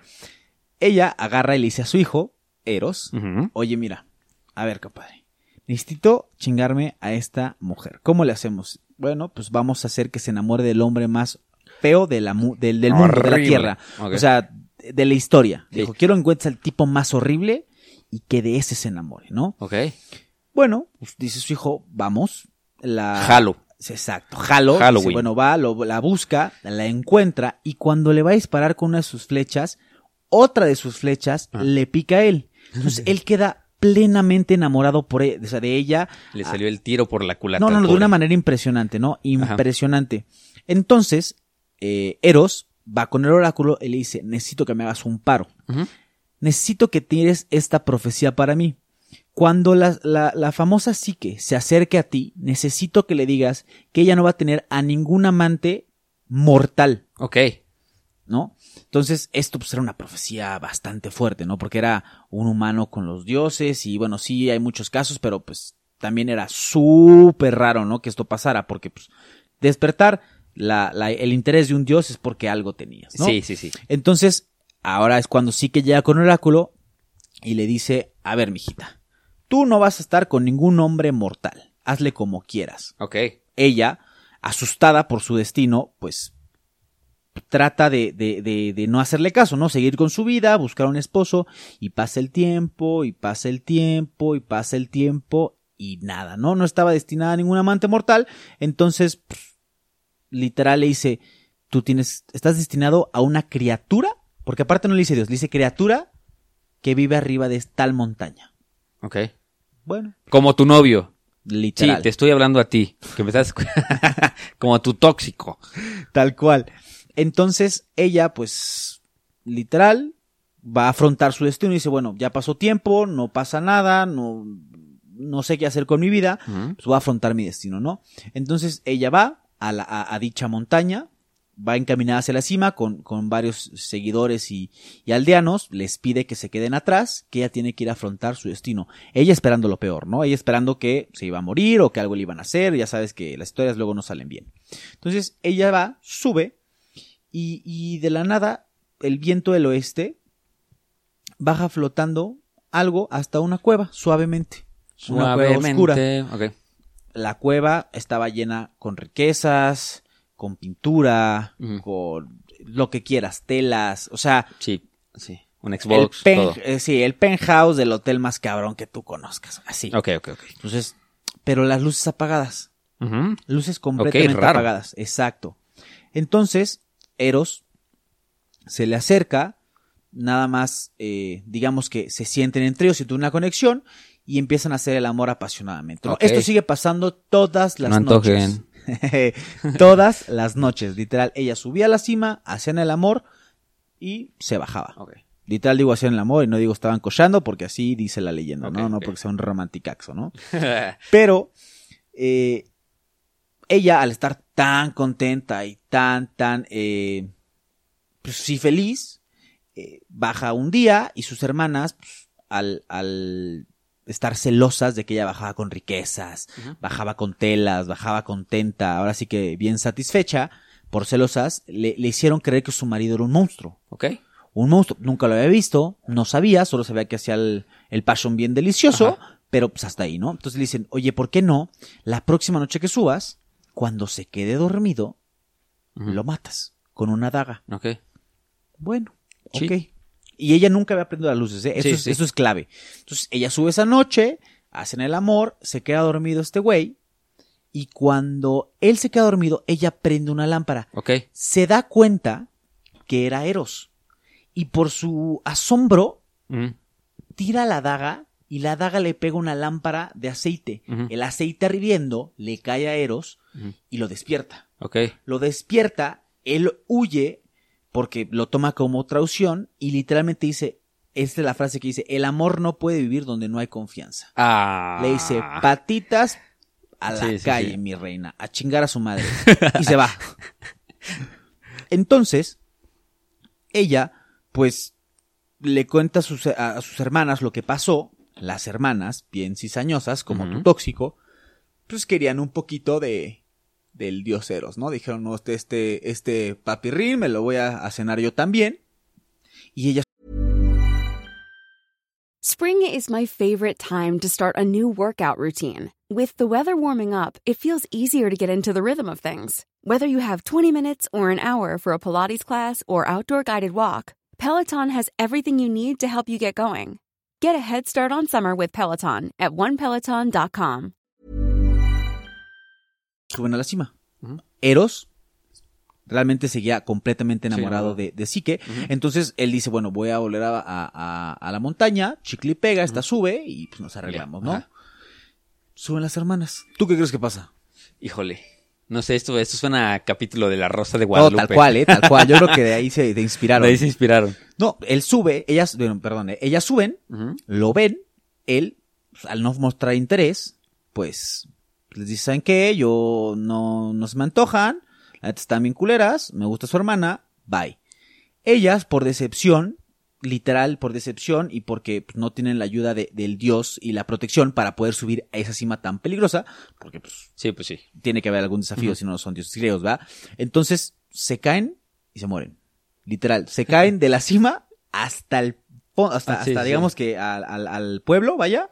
Ella agarra y le dice a su hijo, Eros, oye, mira, a ver, compadre, necesito chingarme a esta mujer. ¿Cómo le hacemos? Bueno, pues vamos a hacer que se enamore del hombre más feo de la mu- del, del mundo, de la tierra. O sea, de, la historia. Sí. Dijo, quiero encuentres al tipo más horrible y que de ese se enamore, ¿no? Ok. Bueno, pues dice su hijo, vamos. La... Jalo. Exacto, jalo. Dice, bueno, va, lo- la busca, la encuentra y cuando le va a disparar con una de sus flechas, otra de sus flechas Ah. le pica a él. Entonces <laughs> él queda plenamente enamorado por e- o sea, de ella. Le Ah, salió el tiro por la culata. no, no, de una manera impresionante, ¿no? Impresionante. Entonces, eh, Eros va con el oráculo y le dice, necesito que me hagas un paro. Necesito que tires esta profecía para mí. Cuando la, la, la famosa psique se acerque a ti, necesito que le digas que ella no va a tener a ningún amante mortal, Ok. ¿no? Entonces, esto pues era una profecía bastante fuerte, ¿no? Porque era un humano con los dioses y bueno, sí hay muchos casos, pero pues también era súper raro, ¿no? Que esto pasara, porque pues despertar la, la- el interés de un dios es porque algo tenías, ¿no? Sí, sí, sí. Entonces, ahora es cuando sí que llega con el oráculo y le dice, a ver, mijita, tú no vas a estar con ningún hombre mortal, hazle como quieras. Ok. Ella, asustada por su destino, pues trata de, de, de, de no hacerle caso, ¿no? Seguir con su vida, buscar un esposo, y pasa el tiempo, y pasa el tiempo, y pasa el tiempo, y nada, ¿no? No estaba destinada a ningún amante mortal, entonces, pff, literal le dice, tú tienes, estás destinado a una criatura, porque aparte no le dice Dios, le dice criatura que vive arriba de tal montaña. Ok. Bueno, Como tu novio. Sí, literal. te estoy hablando a ti. Que me estás... <laughs> como tu tóxico. Tal cual. Entonces ella, pues, literal, va a afrontar su destino y dice, bueno, ya pasó tiempo, no pasa nada, no, no sé qué hacer con mi vida, pues voy a afrontar mi destino, ¿no? Entonces ella va a, la, a, a dicha montaña, va encaminada hacia la cima con, con varios seguidores y, y aldeanos, les pide que se queden atrás, que ella tiene que ir a afrontar su destino. Ella esperando lo peor, ¿no? Ella esperando que se iba a morir o que algo le iban a hacer, ya sabes que las historias luego no salen bien. Entonces ella va, sube y, y de la nada el viento del oeste baja flotando algo hasta una cueva, suavemente. Una cueva oscura. Suavemente. La cueva estaba llena con riquezas, con pintura, con lo que quieras, telas, o sea, Sí, sí. Un el, Xbox, pen- todo. eh, sí, el penthouse del hotel más cabrón que tú conozcas, así. Ok, ok, ok. Entonces, pero las luces apagadas, luces completamente apagadas, exacto. Entonces, Eros se le acerca, nada más, eh, digamos que se sienten entre ellos, sienten una conexión y empiezan a hacer el amor apasionadamente. Esto sigue pasando todas las No noches. <laughs> todas las noches, literal. Ella subía a la cima, hacían el amor y se bajaba. Literal digo hacían el amor y no digo estaban cochando porque así dice la leyenda, ¿no? No porque sea un romanticaxo, ¿no? <laughs> Pero eh, ella, al estar tan contenta y tan, tan, eh, pues sí, feliz, eh, baja un día y sus hermanas, pues, al, al estar celosas de que ella bajaba con riquezas, bajaba con telas, bajaba contenta, ahora sí que bien satisfecha, por celosas, le, le hicieron creer que su marido era un monstruo. ok. Un monstruo, nunca lo había visto, no sabía, solo sabía que hacía el, el passion bien delicioso, pero pues hasta ahí, ¿no? Entonces le dicen, oye, ¿por qué no? La próxima noche que subas, cuando se quede dormido, lo matas con una daga. Ok. Bueno, Sí. ok. Y ella nunca había prendido las luces, ¿eh? Eso, Sí, es, sí. eso es clave. Entonces ella sube esa noche, hacen el amor, se queda dormido este güey, y cuando él se queda dormido, ella prende una lámpara Ok. se da cuenta que era Eros. Y por su asombro, tira la daga y la daga le pega una lámpara de aceite. El aceite hirviendo le cae a Eros Y lo despierta. Ok. Lo despierta, él huye porque lo toma como traición y literalmente dice, esta es la frase que dice, el amor no puede vivir donde no hay confianza. Ah. Le dice, patitas a la Sí, calle, sí. mi reina, a chingar a su madre. <laughs> y se va. Entonces, ella, pues, le cuenta a sus, a sus hermanas lo que pasó. Las hermanas, bien cizañosas, como tu tóxico, pues querían un poquito de del dios Eros, ¿no? Dijeron, no, este, este, este papirrín me lo voy a, a cenar yo también. Y ella Spring is my favorite time to start a new workout routine. With the weather warming up, it feels easier to get into the rhythm of things. Whether you have 20 minutes or an hour for a Pilates class or outdoor guided walk, Peloton has everything you need to help you get going. Get a head start on summer with Peloton at onepeloton.com. suben a la cima. Eros realmente seguía completamente enamorado no. de, de Psique. Entonces él dice, bueno, voy a volver a, a- a- a la montaña, chicle y pega, esta sube y pues nos arreglamos, ¿no? Ajá. Suben las hermanas. ¿Tú qué crees que pasa? Híjole. No sé, esto, esto suena a capítulo de La Rosa de No, Guadalupe. tal cual, ¿eh? Tal cual. Yo creo que de ahí se de inspiraron. De ahí se inspiraron. No, él sube, ellas, bueno, perdón, ellas suben, lo ven, él, pues, al no mostrar interés, pues les dice, ¿saben qué? Yo no, no se me antojan, la neta están bien culeras, me gusta su hermana, bye. Ellas, por decepción, literal, por decepción y porque pues, no tienen la ayuda de- del dios y la protección para poder subir a esa cima tan peligrosa, porque pues Sí, pues sí. tiene que haber algún desafío, si no son dioses griegos, ¿va? Entonces, se caen y se mueren. Literal, se caen de la cima hasta el, hasta, Ah, sí, hasta sí. digamos que al, al- al pueblo, vaya,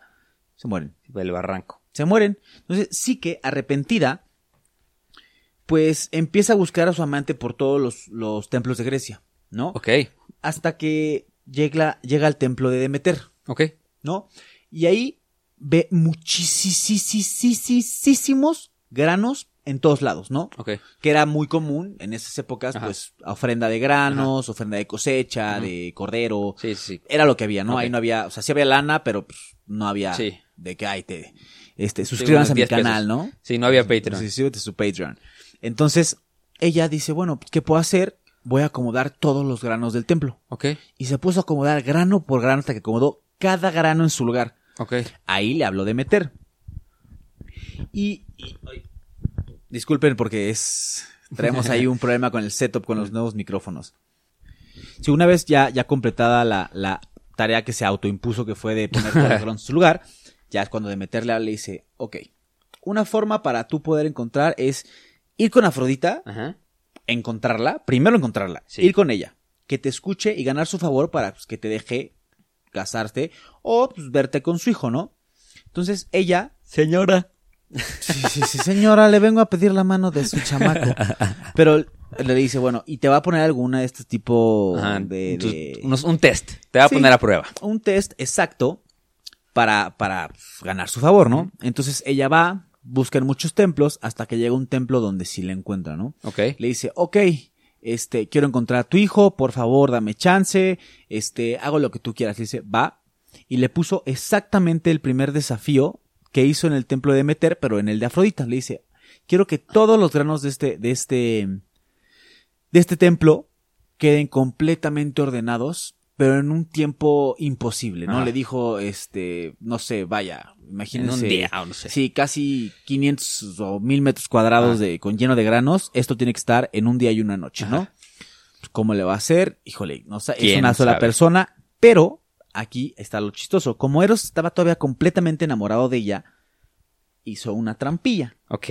se mueren. El barranco. Se mueren. Entonces, sí que arrepentida, pues empieza a buscar a su amante por todos los, los templos de Grecia, ¿no? Ok. Hasta que llega, llega al templo de Demeter. Ok. ¿no? Y ahí ve muchísimos granos en todos lados, ¿no? Ok. Que era muy común en esas épocas, Ajá. pues, ofrenda de granos, ofrenda de cosecha, de cordero. Sí, sí, sí. Era lo que había, ¿no? Ahí no había, o sea, sí había lana, pero pues, no había Sí. de que, ay, te, este, suscríbanse a mi 10 pesos. canal, ¿no? Sí, no había Patreon. Sí, suscríbete a su Patreon. Entonces, ella dice, bueno, ¿qué puedo hacer? Voy a acomodar todos los granos del templo. Ok. Y se puso a acomodar grano por grano hasta que acomodó cada grano en su lugar. Ok. Ahí le habló de meter. Y, y- disculpen porque es Traemos ahí un <laughs> problema con el setup, con los nuevos micrófonos. Si una vez ya, ya completada la, la tarea que se autoimpuso, que fue de poner drones en su lugar, ya es cuando de meterle a le dice, ok, una forma para tú poder encontrar es ir con Afrodita, Ajá. encontrarla, primero encontrarla, Sí. ir con ella, que te escuche y ganar su favor para pues, que te deje casarte o pues, verte con su hijo, ¿no? Entonces ella Señora. Sí, sí, sí, señora, le vengo a pedir la mano de su chamaco. <laughs> Pero le dice, bueno, y te va a poner alguna de este tipo Ajá. de, un test. Te va a Sí. poner a prueba. un test exacto para, para pues, ganar su favor, ¿no? Entonces ella va, busca en muchos templos hasta que llega a un templo donde sí le encuentra, ¿no? Ok. Le dice, ok, este, quiero encontrar a tu hijo, por favor, dame chance, este, hago lo que tú quieras. Le dice, va. Y le puso exactamente el primer desafío que hizo en el templo de Meter, pero en el de Afrodita. Le dice, quiero que todos los granos de este, de este, de este templo queden completamente ordenados, pero en un tiempo imposible, ¿no? Le dijo, este, no sé, vaya, En imagínense. un día, o no sé. Sí, casi 500 o 1000 metros cuadrados Ah. de, con lleno de granos. Esto tiene que estar en un día y una noche, ¿no? ¿Cómo le va a hacer? Híjole, no sé, es ¿Quién una sola sabe? persona, pero aquí está lo chistoso. Como Eros estaba todavía completamente enamorado de ella, hizo una trampilla. Ok.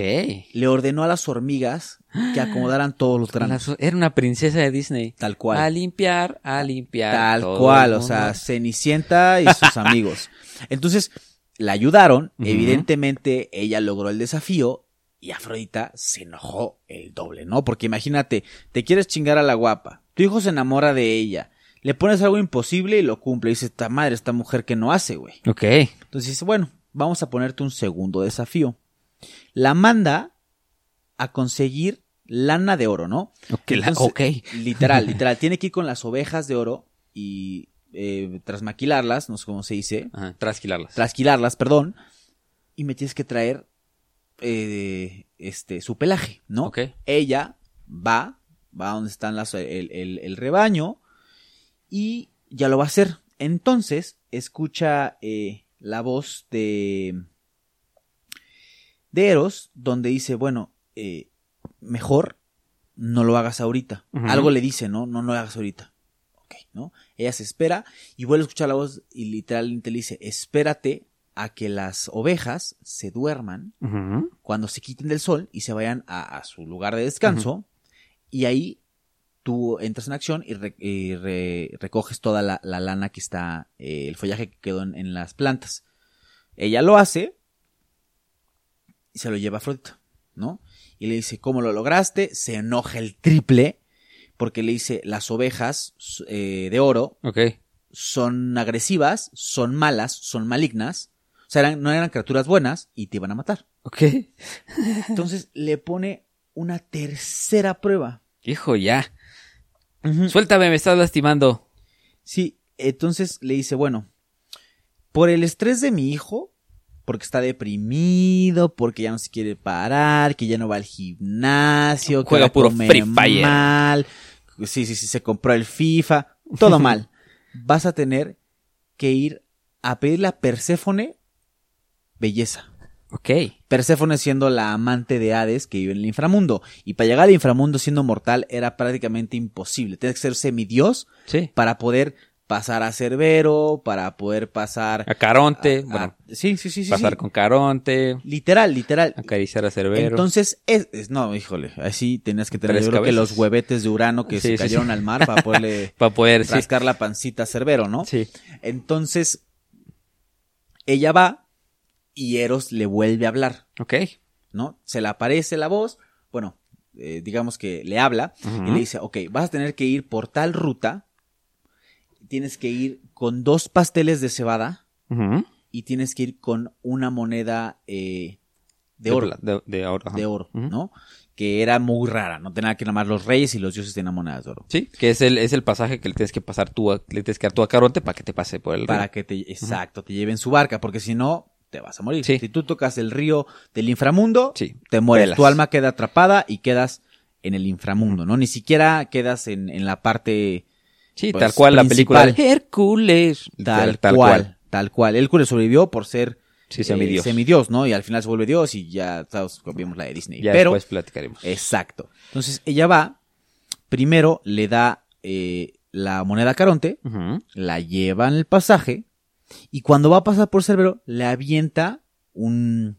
Le ordenó a las hormigas que acomodaran todos los granos. Era una princesa de Disney. Tal cual. A limpiar, a limpiar. Tal todo cual, o sea. Cenicienta y sus <laughs> amigos. Entonces, la ayudaron, evidentemente ella logró el desafío y Afrodita se enojó el doble, ¿no? Porque imagínate, te quieres chingar a la guapa, tu hijo se enamora de ella, le pones algo imposible y lo cumple, y dice, esta madre, esta mujer que no hace, güey. Ok. Entonces dice, bueno, vamos a ponerte un segundo desafío. La manda a conseguir lana de oro, ¿no? Ok. la- Entonces, ok. Literal, <laughs> literal. Tiene que ir con las ovejas de oro y eh, trasmaquilarlas, no sé cómo se dice, Ajá. Trasquilarlas. trasquilarlas, perdón, y me tienes que traer eh, este su pelaje, ¿no? Ok. Ella va, va a donde están las, el, el- el rebaño y ya lo va a hacer. Entonces escucha eh, la voz de de Eros donde dice, bueno, eh, mejor no lo hagas ahorita. Algo le dice, ¿no? No, no lo hagas ahorita. Ok, ¿no? Ella se espera y vuelve a escuchar la voz y literalmente le dice, espérate a que las ovejas se duerman cuando se quiten del sol y se vayan a, a su lugar de descanso y ahí tú entras en acción y, re- y re- recoges toda la, la lana que está, eh, el follaje que quedó en, en las plantas. Ella lo hace y se lo lleva a Afrodita, ¿no? Y le dice, ¿cómo lo lograste? Se enoja el triple porque le dice, las ovejas eh, de oro son agresivas, son malas, son malignas. O sea, eran- no eran criaturas buenas y te iban a matar. Ok. <laughs> Entonces le pone una tercera prueba. Hijo, ya. Suéltame, me estás lastimando. Sí, entonces le dice, bueno, por el estrés de mi hijo, porque está deprimido, porque ya no se quiere parar, que ya no va al gimnasio, que Juega va puro comer Free Fire. mal, sí, sí, sí, se compró el FIFA, todo <laughs> mal. Vas a tener que ir a pedirle a Perséfone belleza. Ok. Perséfone siendo la amante de Hades que vive en el inframundo. Y para llegar al inframundo siendo mortal era prácticamente imposible. Tienes que ser semidios Sí. para poder pasar a Cerbero, para poder pasar A Caronte. a- bueno, sí, sí, sí, sí. pasar sí. con Caronte. Literal, literal. Acariciar a Cerbero. Entonces, es, es- no, híjole, así tenías que tener yo creo que los huevetes de Urano que Sí, se cayeron sí. al mar para poderle <laughs> para poder, sí. rascar la pancita a Cerbero, ¿no? Sí. Entonces, ella va y Eros le vuelve a hablar. Ok. ¿no? Se le aparece la voz, bueno, eh, digamos que le habla y le dice, ok, vas a tener que ir por tal ruta, tienes que ir con dos pasteles de cebada y tienes que ir con una moneda eh, de oro, pla- De, de oro. de oro. ¿no? Que era muy rara, no tenía que llamar los reyes y los dioses tenían monedas de oro. Sí, que es el, es el pasaje que le tienes que pasar tú, a- le tienes que dar tú a Caronte para que te pase por el Para río. que te, exacto, te lleven su barca, porque si no, te vas a morir. Sí. Si tú tocas el río del inframundo, Sí, te mueres. pelas. Tu alma queda atrapada y quedas en el inframundo, ¿no? Ni siquiera quedas en, en la parte Sí, pues, tal cual la película de. Hércules. tal, cual, Tal cual. Hércules sobrevivió por ser Sí, eh, semidios. semidios, ¿no? Y al final se vuelve Dios y ya todos copiamos la de Disney. Ya Pero, después platicaremos. exacto. Entonces ella va, primero le da eh, la moneda a Caronte, la lleva en el pasaje y cuando va a pasar por Cerbero le avienta un,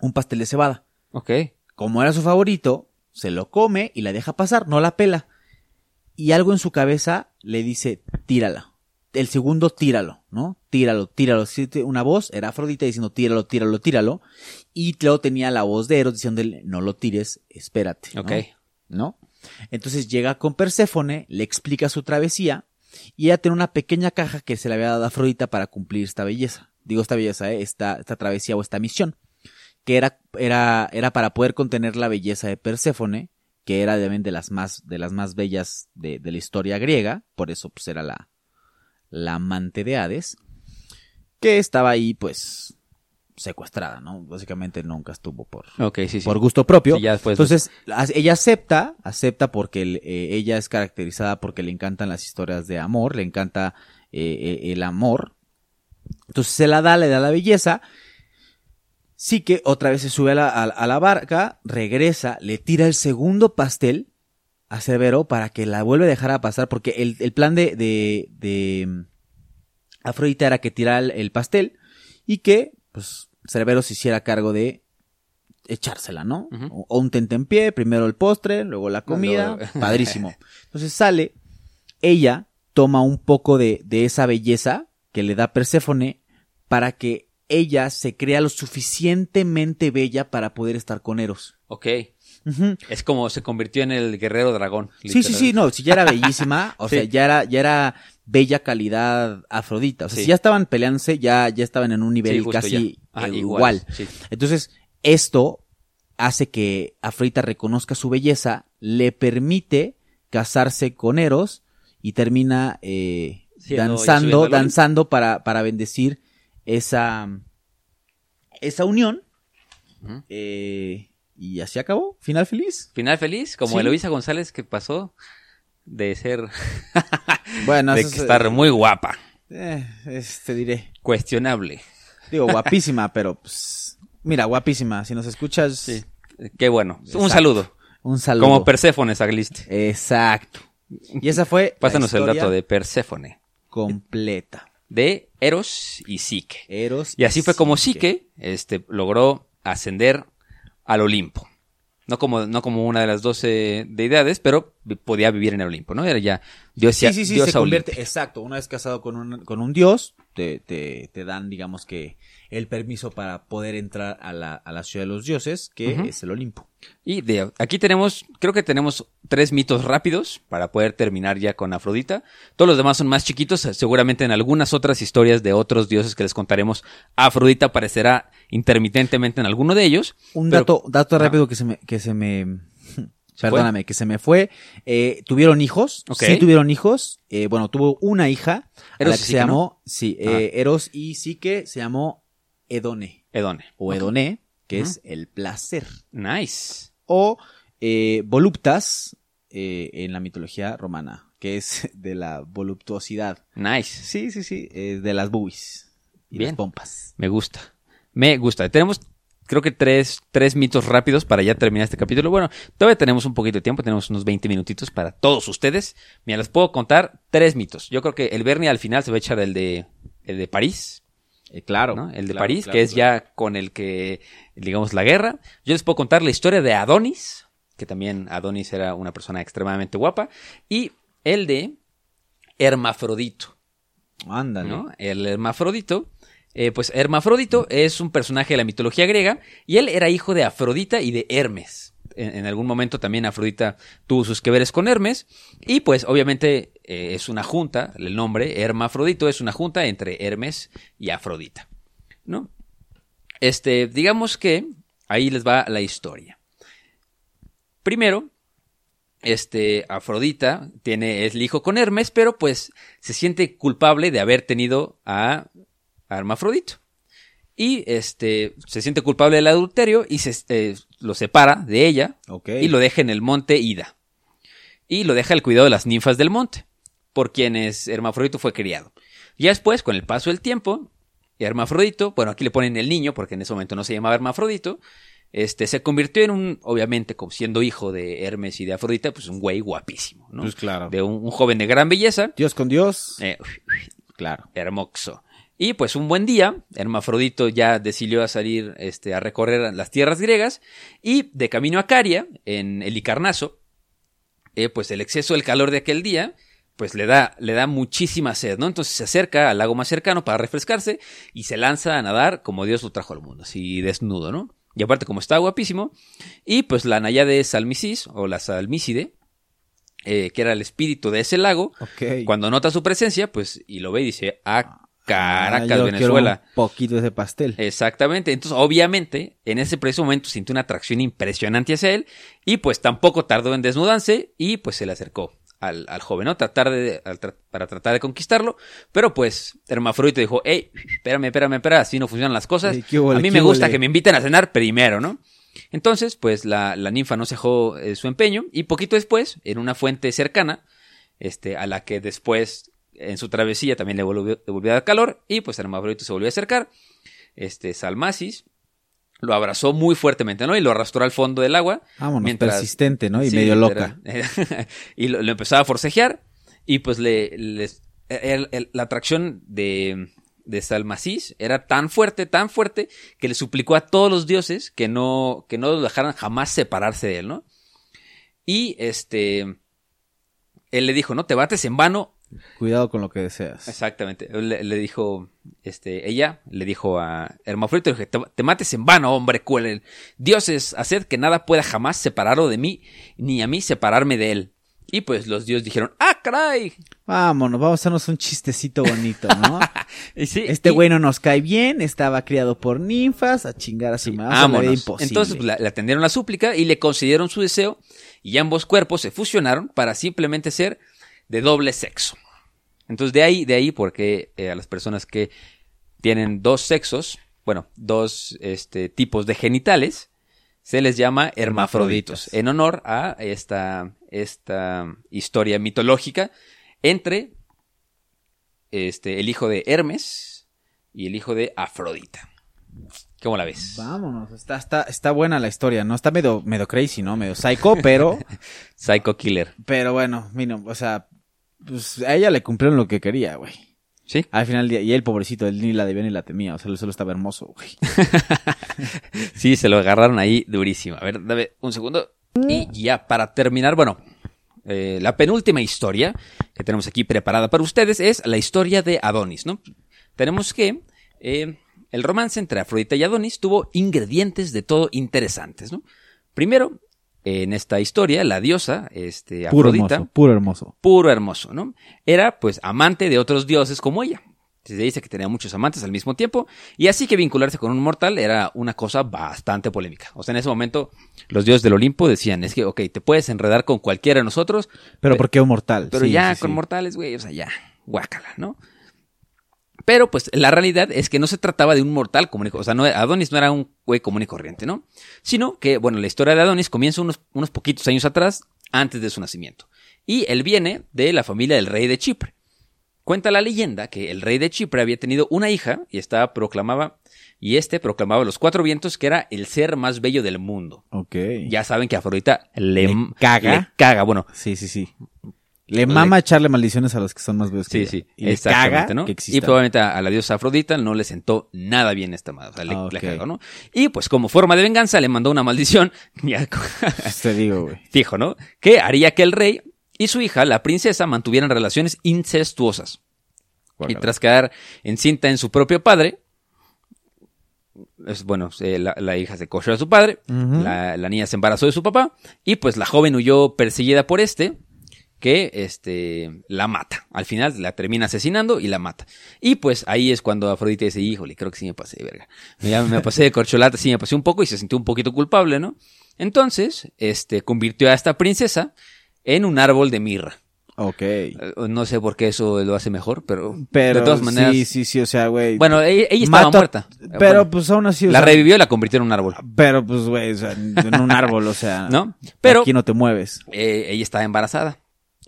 un pastel de cebada. Ok. Como era su favorito, se lo come y la deja pasar, no la pela. Y algo en su cabeza le dice, tírala. El segundo, tíralo, ¿no? Tíralo, tíralo. Una voz era Afrodita diciendo, tíralo, tíralo, tíralo. Y luego tenía la voz de Eros diciéndole, no lo tires, espérate. ¿no? Ok. ¿no? Entonces llega con Perséfone, le explica su travesía y ella tiene una pequeña caja que se le había dado a Afrodita para cumplir esta belleza. Digo esta belleza, ¿eh? esta, esta travesía o esta misión. Que era, era, era para poder contener la belleza de Perséfone, que era de, de las más, de las más bellas de, de la historia griega, por eso pues era la, la amante de Hades, que estaba ahí pues secuestrada, ¿no? Básicamente nunca estuvo por, Ok, sí, sí. por gusto propio. Sí, ya después- Entonces, ella acepta, acepta porque el- eh, ella es caracterizada porque le encantan las historias de amor, le encanta eh, eh, el amor. Entonces se la da, le da la belleza. Sí que otra vez se sube a la, a- a la barca, regresa, le tira el segundo pastel a Cerbero para que la vuelva a dejar a pasar, porque el, el plan de, de, de mm, Afrodita era que tirara el, el pastel y que, pues, Cerbero se hiciera cargo de echársela, ¿no? O, o un tentempié, primero el postre, luego la comida, <laughs> padrísimo. Entonces sale, ella toma un poco de, de esa belleza que le da Perséfone para que ella se crea lo suficientemente bella para poder estar con Eros. Ok. Es como se convirtió en el guerrero dragón. Sí, sí, sí, no, si ya era bellísima, <laughs> o Sí. sea, ya era, ya era bella calidad Afrodita. O sea, Sí. si ya estaban peleándose, ya, ya estaban en un nivel Sí, casi ya. Eh, igual, igual. sí. Entonces, esto hace que Afrodita reconozca su belleza, le permite casarse con Eros y termina eh, Siendo- danzando, danzando para, para bendecir esa, esa unión. Eh, y así acabó, final feliz. Final feliz, como Sí. Eloisa González que pasó de ser <laughs> Bueno, <laughs> de eso que es, estar muy guapa, eh, es- te diré. cuestionable. Digo, guapísima, <laughs> pero pues, mira, guapísima. Si nos escuchas, Sí. Qué bueno. Un saludo. un saludo. Como Perséfone saliste. Exacto. Y esa fue la Pásanos el dato de Perséfone, completa. de Eros y Psique. Eros. Y así fue como Psique. Este, logró ascender al Olimpo. No como, no como una de las doce deidades, pero podía vivir en el Olimpo, ¿no? Era ya Dios, Sí, sí, sí, diosa se convierte. Exacto. Una vez casado con un, con un dios, te, te, te dan, digamos que, el permiso para poder entrar a la, a la ciudad de los dioses, que es el Olimpo. Y de, aquí tenemos, creo que tenemos tres mitos rápidos para poder terminar ya con Afrodita. Todos los demás son más chiquitos, seguramente en algunas otras historias de otros dioses que les contaremos, Afrodita aparecerá intermitentemente en alguno de ellos. Un Pero- dato, dato Ah. rápido que se me, que se me, perdóname, que se me fue. Eh, tuvieron hijos, Ok. sí tuvieron hijos. Eh, bueno, tuvo una hija, a Eros la que se llamó, sí, Ah. eh, Eros y Psique se llamó Edone, Edone. o Ok. Edoné, que es el placer. Nice. O eh, voluptas, eh, en la mitología romana, que es <laughs> de la voluptuosidad. Nice. Sí, sí, sí, eh, de las boobies y Bien. las pompas. Me gusta. Me gusta. Tenemos, creo que tres, tres mitos rápidos para ya terminar este capítulo. Bueno, todavía tenemos un poquito de tiempo, tenemos unos 20 minutitos para todos ustedes. Mira, les puedo contar tres mitos. Yo creo que el Bernie al final se va a echar el de, el de París, Eh, claro. ¿no? El de claro, París, claro, que es claro. ya con el que, digamos, la guerra. Yo les puedo contar la historia de Adonis, que también Adonis era una persona extremadamente guapa, y el de Hermafrodito. Ándale. ¿no? El hermafrodito. Eh, pues Hermafrodito es un personaje de la mitología griega y él era hijo de Afrodita y de Hermes. En, algún momento también Afrodita tuvo sus que veres con Hermes y pues obviamente eh, es una junta, el nombre Hermafrodito es una junta entre Hermes y Afrodita, ¿no? Este, digamos que ahí les va la historia. Primero, este, Afrodita tiene, es el hijo con Hermes, pero pues se siente culpable de haber tenido a Hermafrodito. Y este, se siente culpable del adulterio y se, eh, lo separa de ella y lo deja en el monte Ida. Y lo deja al cuidado de las ninfas del monte, por quienes Hermafrodito fue criado. Ya después, con el paso del tiempo, Hermafrodito, bueno, aquí le ponen el niño, porque en ese momento no se llamaba Hermafrodito, este, se convirtió en un, obviamente, como siendo hijo de Hermes y de Afrodita, pues un güey guapísimo, ¿no? Pues claro. De un, un joven de gran belleza, Dios con Dios. eh, Claro. hermoso. Y pues un buen día, Hermafrodito ya decidió a salir este, a recorrer las tierras griegas y de camino a Caria, en el Icarnaso, eh, pues el exceso del calor de aquel día, pues le da, le da muchísima sed, ¿no? Entonces se acerca al lago más cercano para refrescarse y se lanza a nadar como Dios lo trajo al mundo, así desnudo, ¿no? Y aparte como está guapísimo, y pues la Nayade Salmicis, o la Salmícide, eh, que era el espíritu de ese lago, cuando nota su presencia, pues, y lo ve y dice, ah, Caracas, Ah, yo Venezuela. un poquito de ese pastel. Exactamente. Entonces, obviamente, en ese preciso momento sintió una atracción impresionante hacia él y pues tampoco tardó en desnudarse y pues se le acercó al, al joven, ¿no? Tratar de, al tra- para tratar de conquistarlo, pero pues Hermafrodito dijo, hey, espérame, espérame, espérame, así no funcionan las cosas. Ey, ¿qué hubo, A mí me gusta que me inviten a cenar primero, ¿no? Entonces, pues la, la ninfa no cejó eh, su empeño y poquito después, en una fuente cercana, este, a la que después en su travesía también le volvió, le volvió a dar calor y pues Hermafrodito se volvió a acercar. Este, Salmacis lo abrazó muy fuertemente, ¿no? Y lo arrastró al fondo del agua. Vámonos, mientras- persistente, ¿no? Y Sí, medio loca. <laughs> y lo, lo empezaba a forcejear y pues le, les- el- el- la atracción de, de Salmacis era tan fuerte, tan fuerte, que le suplicó a todos los dioses que no, que no lo dejaran jamás separarse de él, ¿no? Y este, él le dijo, no te bates en vano Cuidado con lo que deseas. Exactamente. Le, le dijo, este, ella le dijo a Hermafrodito, dije, te, te mates en vano, hombre cruel. Dioses, haced que nada pueda jamás separarlo de mí, ni a mí separarme de él. Y pues los dioses dijeron, ¡ah, caray! Vámonos, vamos a hacernos un chistecito bonito, ¿no? <laughs> Y sí, Este y- güey no nos cae bien, estaba criado por ninfas, a chingar a su madre. Vámonos. imposible. Entonces pues, la- le atendieron la súplica y le concedieron su deseo y ambos cuerpos se fusionaron para simplemente ser de doble sexo. Entonces de ahí, de ahí porque eh, a las personas que tienen dos sexos, bueno, dos este, tipos de genitales, se les llama hermafroditos, en honor a esta, esta historia mitológica entre este, el hijo de Hermes y el hijo de Afrodita. ¿Cómo la ves? Vámonos, está, está, está buena la historia, ¿no? Está medio, medio crazy, ¿no? Medio psycho, pero, <laughs> Psycho Killer. pero bueno, mira, o sea, pues a ella le cumplieron lo que quería, güey. ¿Sí? Al final del día, y él, pobrecito, él ni la debía ni la temía, o sea, él solo estaba hermoso, güey. <laughs> Sí, se lo agarraron ahí durísimo. A ver, dame un segundo. Y ya, para terminar, bueno, eh, la penúltima historia que tenemos aquí preparada para ustedes es la historia de Adonis, ¿no? Tenemos que eh, el romance entre Afrodita y Adonis tuvo ingredientes de todo interesantes, ¿no? Primero, en esta historia, la diosa, este, Puro Afrodita, hermoso, puro hermoso. puro hermoso, ¿no? Era pues amante de otros dioses como ella. Se dice que tenía muchos amantes al mismo tiempo y así que vincularse con un mortal era una cosa bastante polémica. O sea, en ese momento los dioses del Olimpo decían, es que, ok, te puedes enredar con cualquiera de nosotros, Pero Pe- ¿por qué un mortal? pero Sí, ya sí, con sí. mortales, güey, o sea, ya, guácala, ¿no? Pero pues la realidad es que no se trataba de un mortal común y o sea, no, Adonis no era un güey común y corriente, ¿no? Sino que, bueno, la historia de Adonis comienza unos, unos poquitos años atrás, antes de su nacimiento. Y él viene de la familia del rey de Chipre. Cuenta la leyenda que el rey de Chipre había tenido una hija y estaba proclamaba, y este proclamaba a los cuatro vientos que era el ser más bello del mundo. Ok. Ya saben que a Afrodita le, Le caga. le caga, bueno, Sí, sí, sí. Le mama echarle maldiciones a los que son más bellos que Sí, sí, Y le exactamente, caga ¿no? que Y probablemente a, a la diosa Afrodita no le sentó nada bien esta madre, o sea, le, Ah, le cagó, ¿no? Y pues como forma de venganza le mandó una maldición, <laughs> ya, Te digo, güey. fijo, ¿no? Que haría que el rey y su hija, la princesa, mantuvieran relaciones incestuosas. Y tras quedar encinta en su propio padre, es, bueno, eh, la, la hija se cogió a su padre, la, la niña se embarazó de su papá, y pues la joven huyó perseguida por este, que este la mata. Al final la termina asesinando y la mata. Y pues ahí es cuando Afrodita dice, híjole, creo que sí me pasé de verga. Ya me pasé de corcholata, sí me pasé un poco y se sintió un poquito culpable, ¿no? Entonces, este, convirtió a esta princesa en un árbol de mirra. Ok. Eh, No sé por qué eso lo hace mejor, pero, Pero de todas maneras. sí, sí, sí, o sea, güey. Bueno, ella, ella estaba muerta. Pero Bueno, pues aún así, o la sea, revivió y la convirtió en un árbol. Pero pues, güey, o sea, en un árbol, o sea. <laughs> ¿No? Pero Aquí no te mueves. eh, ella estaba embarazada.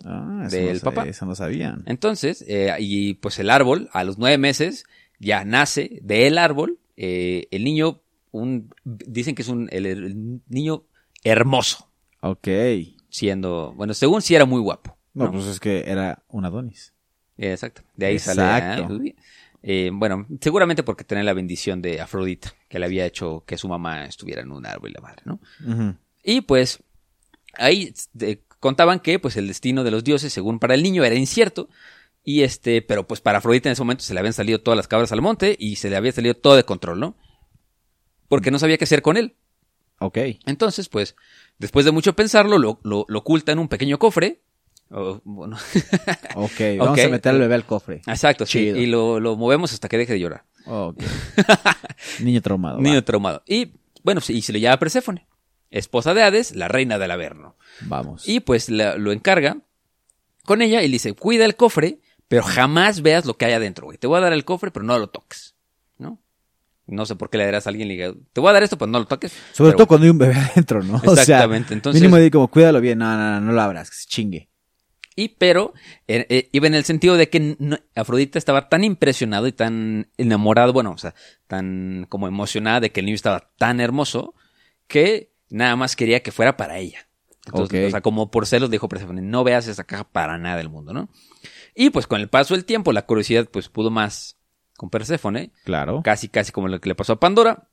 Ah, eso Del no papá. Eso no sabían. Entonces, eh, y pues el árbol, a los nueve meses, ya nace del árbol, eh, el niño, un, dicen que es un el- el niño hermoso, Ok. siendo, bueno, según sí era muy guapo. No, ¿no? pues es que era un Adonis. Exacto. De ahí Exacto. sale. ¿eh? Eh, bueno, seguramente porque tenía la bendición de Afrodita, que le había hecho que su mamá estuviera en un árbol y la madre, ¿no? Y pues ahí contaban que pues el destino de los dioses, según para el niño, era incierto. Y este, pero pues para Afrodita en ese momento se le habían salido todas las cabras al monte y se le había salido todo de control, ¿no? Porque no sabía qué hacer con él. Ok. Entonces, pues, después de mucho pensarlo, lo, lo, lo oculta en un pequeño cofre. Bueno, <laughs> Ok. <laughs> Vamos a meter al bebé al cofre. exacto, sí. Chido. Y lo, lo movemos hasta que deje de llorar. Ok. <laughs> Niño traumado. va. Niño traumado. Y bueno, sí, y se le llama Perséfone, esposa de Hades, la reina del Averno. Vamos. Y pues la- lo encarga con ella y le dice, cuida el cofre, pero jamás veas lo que hay adentro, güey. Te voy a dar el cofre, pero no lo toques, ¿no? No sé por qué le darás a alguien y le diga, te voy a dar esto, pero no lo toques. Sobre Pero- todo cuando hay un bebé <laughs> adentro, ¿no? O sea, Exactamente, entonces- Mínimo di como, cuídalo bien. No, no, no, no lo abras, que se chingue. Y pero eh, eh, iba en el sentido de que no- Afrodita estaba tan impresionado y tan enamorado, bueno, o sea, tan como emocionada de que el niño estaba tan hermoso que nada más quería que fuera para ella. Entonces, o sea, como por celos dijo Persephone, no veas esa caja para nada del mundo, ¿no? Y pues con el paso del tiempo, la curiosidad pues pudo más con Perséfone, Claro. casi casi como lo que le pasó a Pandora.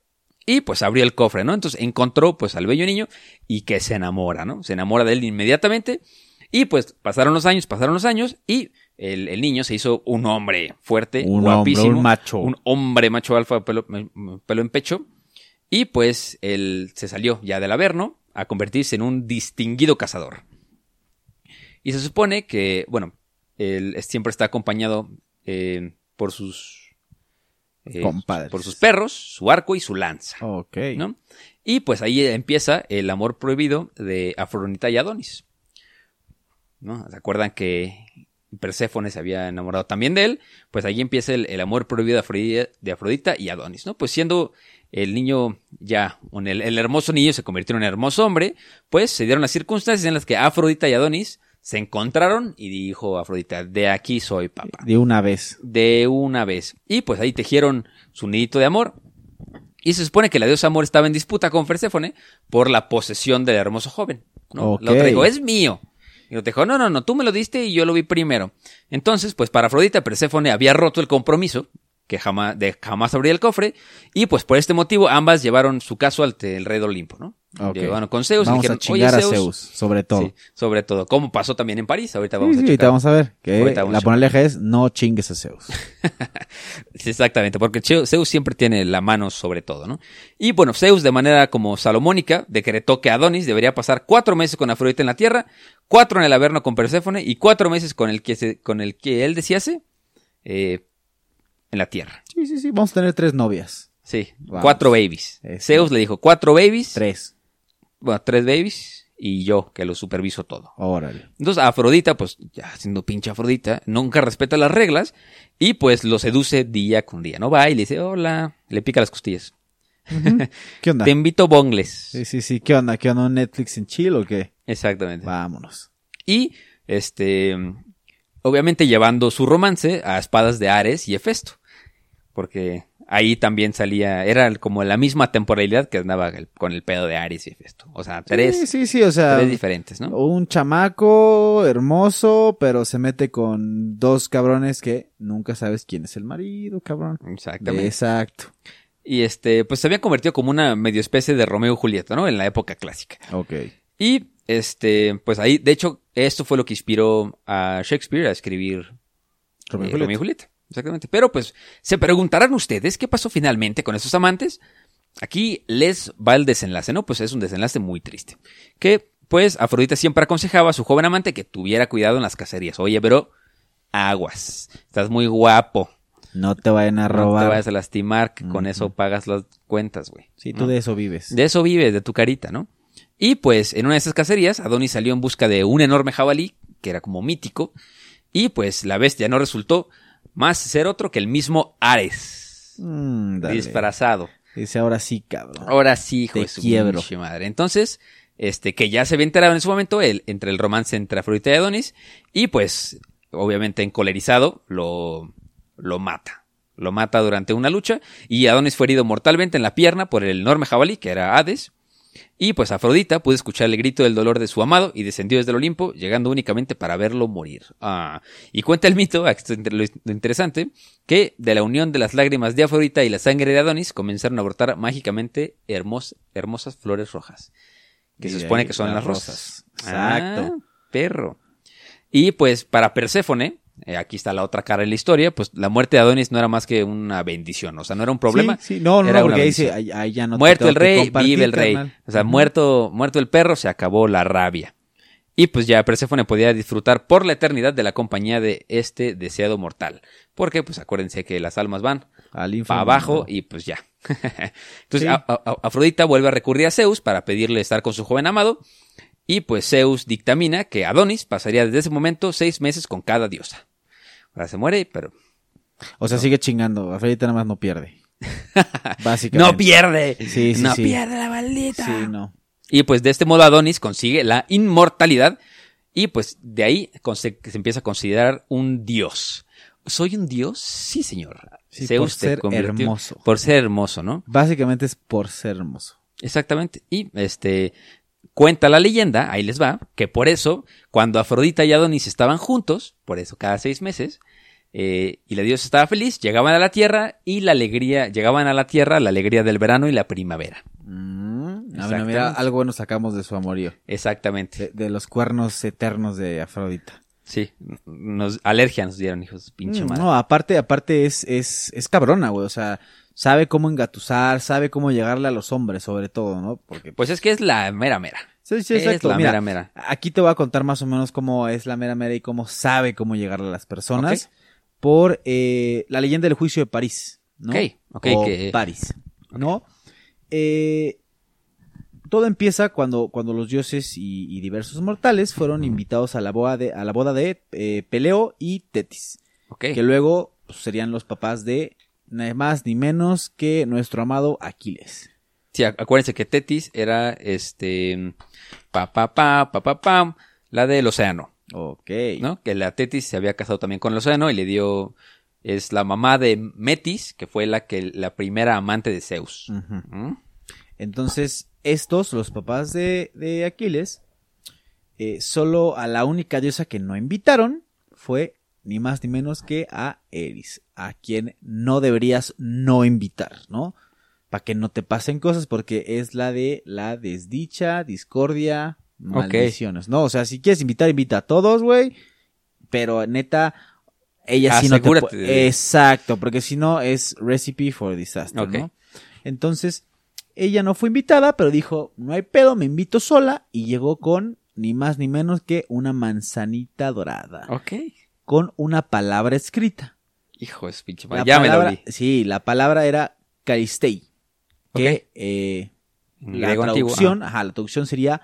Y pues abrió el cofre, ¿no? Entonces encontró pues al bello niño y que se enamora, ¿no? Se enamora de él inmediatamente. Y pues pasaron los años, pasaron los años y el, el niño se hizo un hombre fuerte, Un hombre, guapísimo. un macho. Un hombre macho alfa, pelo, pelo en pecho. Y pues él se salió ya del Averno a convertirse en un distinguido cazador. Y se supone que, bueno, él siempre está acompañado eh, por sus... eh, Compadres. Por sus perros, su arco y su lanza. Ok. ¿no? Y pues ahí empieza el amor prohibido de Afrodita y Adonis. ¿No? ¿Se acuerdan que Perséfone se había enamorado también de él? Pues ahí empieza el, el amor prohibido de Afrodita, y Adonis, ¿no? Pues siendo el niño ya, un- el, el hermoso niño se convirtió en un hermoso hombre, pues se dieron las circunstancias en las que Afrodita y Adonis se encontraron y dijo Afrodita, de aquí soy papá De una vez. de una vez. Y pues ahí tejieron su nidito de amor. Y se supone que la diosa amor estaba en disputa con Perséfone por la posesión del hermoso joven. ¿no? Ok. La otra dijo, es mío. Y otro dijo, no, no, no, tú me lo diste y yo lo vi primero. Entonces, pues para Afrodita, Perséfone había roto el compromiso, que jamás, de jamás abrir el cofre, y pues por este motivo ambas llevaron su caso ante el rey de Olimpo, ¿no? Ok. Llegaron con Zeus y dijeron, a chingar oye, a Zeus, Zeus, sobre todo. Sí, sobre todo, como pasó también en París, ahorita Sí, vamos sí, a ahorita checar. vamos a ver. Que Ahorita vamos la moraleja es no chingues a Zeus. <laughs> Sí, Exactamente, porque Zeus siempre tiene la mano sobre todo, ¿no? Y bueno, Zeus de manera como salomónica decretó que Adonis debería pasar cuatro meses con Afrodita en la tierra, cuatro en el Averno con Perséfone y cuatro meses con el que, se- con el que él desease eh, en la tierra. Sí, sí, sí. Vamos a tener tres novias. Sí, Vamos. cuatro babies. Eso. Zeus le dijo cuatro babies, Tres. bueno, tres babies y yo que lo superviso todo. Órale. Entonces Afrodita, pues ya siendo pinche Afrodita, nunca respeta las reglas y pues lo seduce día con día. No va y le dice, hola, le pica las costillas. <laughs> ¿Qué onda? Te invito bongles. Sí, sí, sí. ¿Qué onda? ¿Qué onda? ¿Un Netflix en chill o qué? Exactamente. Vámonos. Y, este, obviamente llevando su romance a espadas de Ares y Hefesto. Porque ahí también salía, era como la misma temporalidad que andaba con el pedo de Ares y Hefesto. O sea, tres, Sí, sí, sí. O sea, tres diferentes, ¿no? un chamaco hermoso, pero se mete con dos cabrones que nunca sabes quién es el marido, cabrón. Exactamente. Exacto. Y este, pues se había convertido como una medio especie de Romeo y Julieta, ¿no? En la época clásica. Ok. Y este, pues ahí, de hecho, esto fue lo que inspiró a Shakespeare a escribir Romeo y Julieta. Exactamente. Pero pues, se preguntarán ustedes qué pasó finalmente con esos amantes. Aquí les va el desenlace, ¿no? Pues es un desenlace muy triste. Que, pues, Afrodita siempre aconsejaba a su joven amante que tuviera cuidado en las cacerías. Oye, pero, aguas. Estás muy guapo. No te vayan a No te robar. vayas a lastimar, que con eso pagas las cuentas, güey. Sí, tú ¿no? de eso vives. De eso vives, de tu carita, ¿no? Y pues en una de esas cacerías, Adonis salió en busca de un enorme jabalí, que era como mítico, y pues la bestia no resultó más ser otro que el mismo Ares, Mm, disfrazado. Dice ahora sí, cabrón. Ahora sí, hijo Te de su quiebro. madre. Entonces, este, que ya se había enterado en ese momento el, entre el romance entre Afrodita y Adonis, y pues, obviamente encolerizado, lo, lo mata. lo mata durante una lucha y Adonis fue herido mortalmente en la pierna por el enorme jabalí que era Hades. Y pues Afrodita pudo escuchar el grito del dolor de su amado y descendió desde el Olimpo, llegando únicamente para verlo morir. Ah, y cuenta el mito, esto es lo interesante, que de la unión de las lágrimas de Afrodita y la sangre de Adonis comenzaron a brotar mágicamente hermos- hermosas flores rojas. Que Y se supone que son las las rosas. Exacto. Ah, perro. Y pues para Perséfone, eh, aquí está la otra cara de la historia, pues la muerte de Adonis no era más que una bendición, o sea, no era un problema. Sí, sí, no, no, era no, porque ahí, se- bendición. ahí- ahí ya no te muerto el rey, vive el rey. carnal. O sea, muerto, muerto el perro, se acabó la rabia. Y pues ya Perséfone podía disfrutar por la eternidad de la compañía de este deseado mortal. Porque, pues acuérdense que las almas van Al para abajo y pues ya. <laughs> Entonces Sí. a- a- Afrodita vuelve a recurrir a Zeus para pedirle estar con su joven amado. Y pues Zeus dictamina que Adonis pasaría desde ese momento seis meses con cada diosa. Se muere, pero O sea, sigue chingando. Afrodita nada más no pierde. <laughs> Básicamente. no pierde. Sí, sí, no sí. pierde la maldita. Sí, no. Y pues de este modo Adonis consigue la inmortalidad y pues de ahí se empieza a considerar un dios. ¿Soy un dios? Sí, señor. Sí, Zeus por ser hermoso. Por ser hermoso, ¿no? Básicamente es por ser hermoso. Exactamente. Y este cuenta la leyenda, ahí les va, que por eso cuando Afrodita y Adonis estaban juntos, por eso cada seis meses, eh, y la diosa estaba feliz, llegaban a la tierra y la alegría, llegaban a la tierra la alegría del verano y la primavera. Mm, a ver, Exactamente. mira, algo bueno sacamos de su amorío. Exactamente. De, de los cuernos eternos de Afrodita. Sí, nos, alergia nos dieron, hijos, pinche Mm, madre. no, aparte, aparte es, es, es cabrona, güey. O sea, sabe cómo engatusar, sabe cómo llegarle a los hombres, sobre todo, ¿no? Porque, Pues es que es la mera mera. sí, sí, es exacto. la Mira, mera mera. Aquí te voy a contar más o menos cómo es la mera mera y cómo sabe cómo llegarle a las personas. Ok. Por eh, la leyenda del juicio de París, ¿no? Ok, ok, o que- París, ¿no? Eh, todo empieza cuando, cuando los dioses y, y diversos mortales fueron invitados a la boda de, a la boda de eh, Peleo y Tetis, Ok. que luego pues, serían los papás de nada más ni menos que nuestro amado Aquiles. Sí, ac- acuérdense que Tetis era este pa pa pa pa pa pam, la del océano, Ok. ¿no? Que la Tetis se había casado también con el océano y le dio es la mamá de Metis, que fue la que la primera amante de Zeus. ¿Mm? Entonces, estos, los papás de, de Aquiles, eh, solo a la única diosa que no invitaron fue ni más ni menos que a Eris, a quien no deberías no invitar, ¿no? Para que no te pasen cosas, porque es la de la desdicha, discordia, maldiciones, ¿no? O sea, si quieres invitar, invita a todos, güey, pero neta, ella sí no te puede- Exacto, porque si no es recipe for disaster. ¿no? Entonces, ella no fue invitada, pero dijo, no hay pedo, me invito sola, y llegó con ni más ni menos que una manzanita dorada, Ok. con una palabra escrita. Hijo de su pinche La. Ya me la palabra- olí. Sí, la palabra era Caristei, que eh, la traducción, ajá, la traducción sería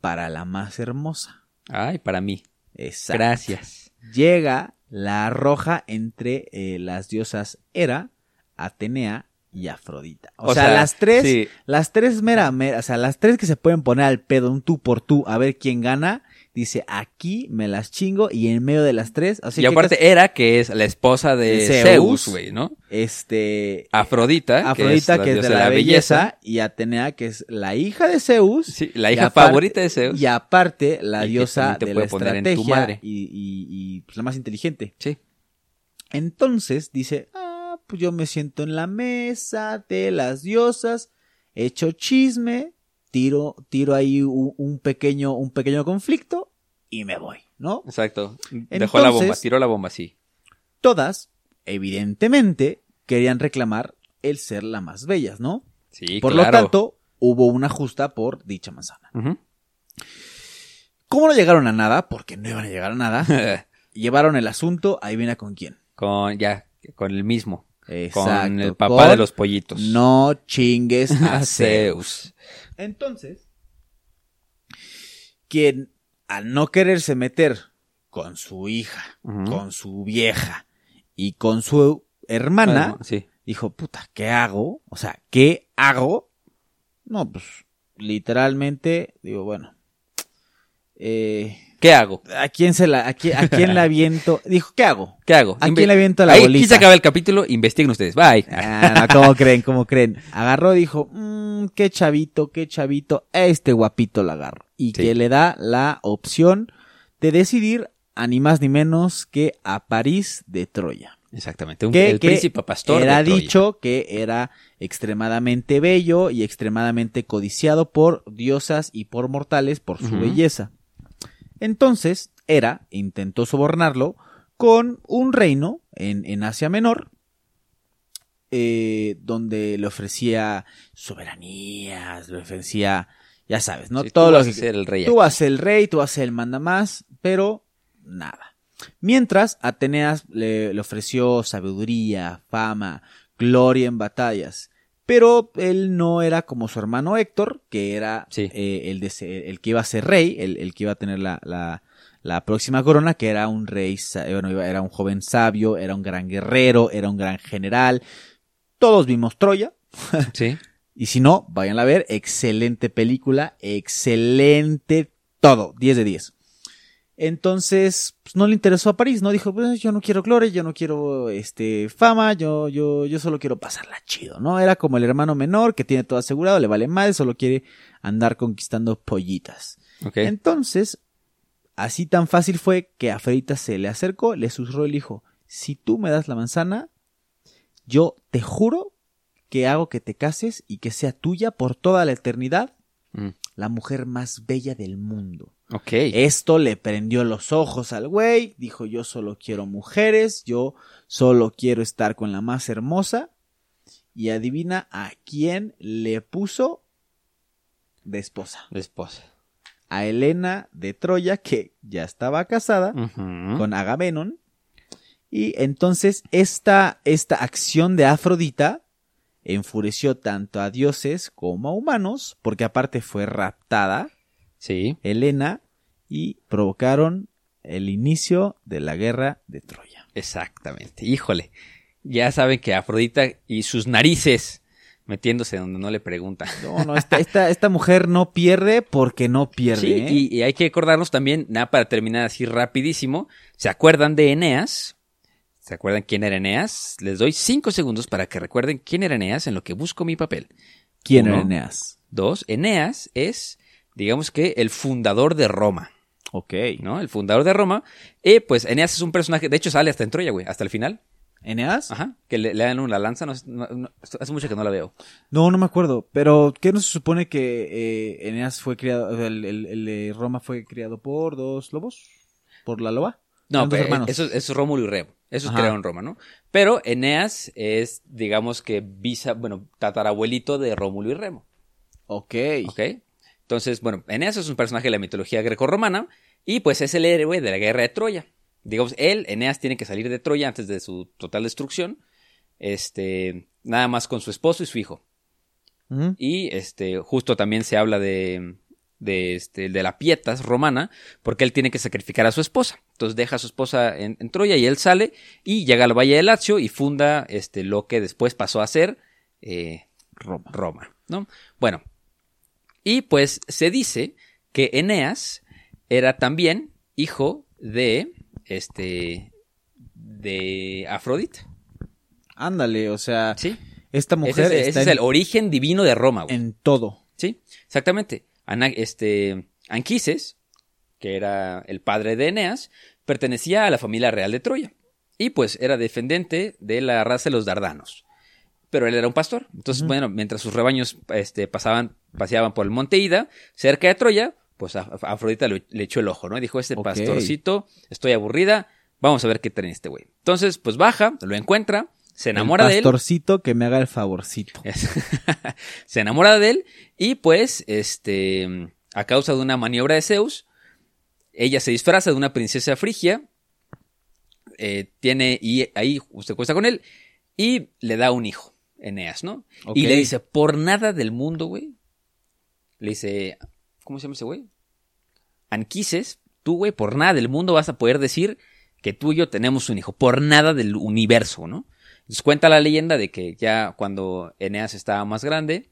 para la más hermosa. ah. Ay, para mí. Exacto. Gracias. Llega la roja entre eh, las diosas Hera, Atenea y Afrodita. O, O sea, sea, las tres, sí. las tres mera, mera, o sea, las tres que se pueden poner al pedo un tú por tú a ver quién gana, dice aquí me las chingo y en medio de las tres, así y que aparte era que es la esposa de De Zeus. Güey, ¿no? este Afrodita, Afrodita que es, de diosa la, belleza, y Atenea que es la hija de Zeus Sí, la hija aparte- favorita de Zeus. y aparte la Y que diosa te de la estrategia madre. y, y- y, pues, la más inteligente. Sí. Entonces dice, ah, pues yo me siento en la mesa de las diosas, echo chisme, tiro, tiro ahí un, un pequeño, un pequeño conflicto y me voy, ¿no? Exacto. Dejó la bomba, tiró la bomba, sí. Todas, evidentemente, querían reclamar el ser la más bellas, ¿no? Sí, por claro. lo tanto, hubo una justa por dicha manzana. ¿Cómo no llegaron a nada? Porque no iban a llegar a nada. <laughs> Llevaron el asunto, ahí viene con quién. con, ya, con el mismo. Exacto. Con el papá con de los pollitos. No chingues <laughs> a Zeus. Entonces, quien al no quererse meter con su hija, con su vieja y con su hermana, Bueno, sí. dijo, puta, ¿qué hago? O sea, ¿qué hago? No, pues, literalmente, digo, bueno, eh, ¿Qué hago? ¿A quién se la, a quién, a quién la aviento? <laughs> Dijo, ¿qué hago? ¿Qué hago? ¿A Inve- quién le aviento la Ahí, bolita? Aquí se acaba el capítulo, investiguen ustedes. Bye. Ah, no, ¿Cómo creen? ¿Cómo creen? Agarró, dijo, mmm, qué chavito, qué chavito, este guapito la agarro. Y Sí. que le da la opción de decidir a ni más ni menos que a París de Troya. Exactamente. un- que, el que príncipe pastor era de Troya. dicho que era extremadamente bello y extremadamente codiciado por diosas y por mortales por su belleza. Entonces, Hera intentó sobornarlo con un reino en, en Asia Menor, eh, donde le ofrecía soberanías, le ofrecía, ya sabes, ¿no? Sí, tú Todo lo vas a que ser el rey Tú aquí. vas a ser el rey, tú vas a ser el mandamás, pero nada. Mientras, Ateneas le, le ofreció sabiduría, fama, gloria en batallas. Pero él no era como su hermano Héctor, que era Sí. eh, el, de ser- el que iba a ser rey, el, el que iba a tener la, la, la próxima corona, que era un rey, eh, bueno, era un joven sabio, era un gran guerrero, era un gran general. Todos vimos Troya, <laughs> Sí. y si no, vayan a ver. Excelente película. Excelente todo. 10 de 10. Entonces, pues, no le interesó a París, ¿no? Dijo, pues yo no quiero gloria, yo no quiero este fama, yo, yo, yo solo quiero pasarla chido, ¿no? Era como el hermano menor que tiene todo asegurado, le vale mal, solo quiere andar conquistando pollitas. Ok. Entonces, así tan fácil fue que Afrodita se le acercó, le susurró y le dijo, si tú me das la manzana, yo te juro que hago que te cases y que sea tuya por toda la eternidad, Mm, la mujer más bella del mundo. Ok. Esto le prendió los ojos al güey, dijo yo solo quiero mujeres, yo solo quiero estar con la más hermosa. Y adivina a quién le puso de esposa. La esposa. A Helena de Troya, que ya estaba casada con Agamenón. Y entonces esta, esta acción de Afrodita enfureció tanto a dioses como a humanos, porque aparte fue raptada Sí. Helena y provocaron el inicio de la guerra de Troya. Exactamente. Híjole. Ya saben que Afrodita y sus narices metiéndose donde no le preguntan. No, no, esta, esta, esta mujer no pierde porque no pierde. Sí, ¿eh? y, y hay que acordarnos también, nada para terminar así rapidísimo, ¿se acuerdan de Eneas? ¿Se acuerdan quién era Eneas? Les doy cinco segundos para que recuerden quién era Eneas en lo que busco mi papel. ¿Quién Uno. era Eneas? Dos, Eneas es, digamos que, el fundador de Roma, Ok. ¿no? El fundador de Roma. Y pues Eneas es un personaje, de hecho sale hasta en Troya, güey, hasta el final. ¿Eneas? Ajá, que le, le dan una lanza, no, no- no- hace mucho que no la veo. No, no me acuerdo. Pero, ¿qué no se supone que eh, Eneas fue criado, el, el- Roma fue criado por dos lobos? ¿Por la loba? No, pero hermanos. eso, eso es Rómulo y Remo. Eso es Ajá. creado en Roma, ¿no? Pero Eneas es, digamos que visa, bueno, tatarabuelito de Rómulo y Remo. Ok. ¿Ok? Entonces, bueno, Eneas es un personaje de la mitología grecorromana y pues es el héroe de la guerra de Troya. Digamos, él, Eneas, tiene que salir de Troya antes de su total destrucción. Este, nada más con su esposo y su hijo. Y este, justo también se habla de, de, este, de la Pietas romana, porque él tiene que sacrificar a su esposa. Entonces deja a su esposa en, en Troya y él sale y llega al Valle de Lacio y funda este, lo que después pasó a ser eh, Roma. Roma, ¿no? Bueno, y pues se dice que Eneas era también hijo de este de Afrodita, Ándale, o sea, ¿sí? esta Ese mujer es, ese está es en, el origen divino de Roma, güey. en todo. Sí, exactamente. Ana- este, Anquises, que era el padre de Eneas, pertenecía a la familia real de Troya. Y pues era defendente de la raza de los Dardanos. Pero él era un pastor. Entonces, bueno, mientras sus rebaños este, pasaban, paseaban por el monte Ida, cerca de Troya, pues a, a Afrodita le, le echó el ojo, ¿no? Dijo, este pastorcito, estoy aburrida, vamos a ver qué trae este güey. Entonces, pues baja, lo encuentra, se enamora el de él. pastorcito que me haga el favorcito. <laughs> Se enamora de él y pues, este, a causa de una maniobra de Zeus, ella se disfraza de una princesa frigia, eh, tiene, y ahí se cuesta con él, y le da un hijo, Eneas, ¿no? Y le dice, por nada del mundo, güey, le dice, ¿cómo se llama ese güey? Anquises, tú, güey, por nada del mundo vas a poder decir que tú y yo tenemos un hijo, por nada del universo, ¿no? Entonces cuenta la leyenda de que ya cuando Eneas estaba más grande,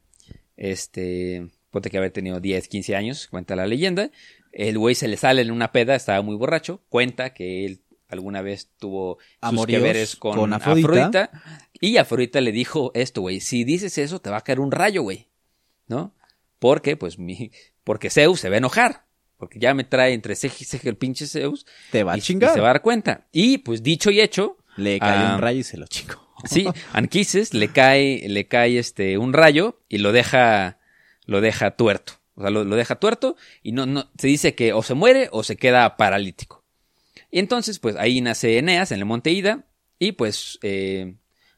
este, ponte que haber tenido 10, 15 años, cuenta la leyenda. El güey se le sale en una peda, estaba muy borracho, cuenta que él alguna vez tuvo sus que veres con, con Afrodita. Afrodita. Y Afrodita le dijo esto, güey, si dices eso te va a caer un rayo, güey, ¿no? Porque, pues, mi, porque Zeus se va a enojar, porque ya me trae entre ceja y ceja el pinche Zeus. Te va a y, y chingar. se va a dar cuenta. Y, pues, dicho y hecho, Le Ah. un rayo y se lo chingó. Sí, Anquises le cae, le cae este un rayo y lo deja, lo deja tuerto. O sea, lo, lo deja tuerto y no, no, se dice que o se muere o se queda paralítico. Y entonces, pues ahí nace Eneas en el monte Ida y pues eh,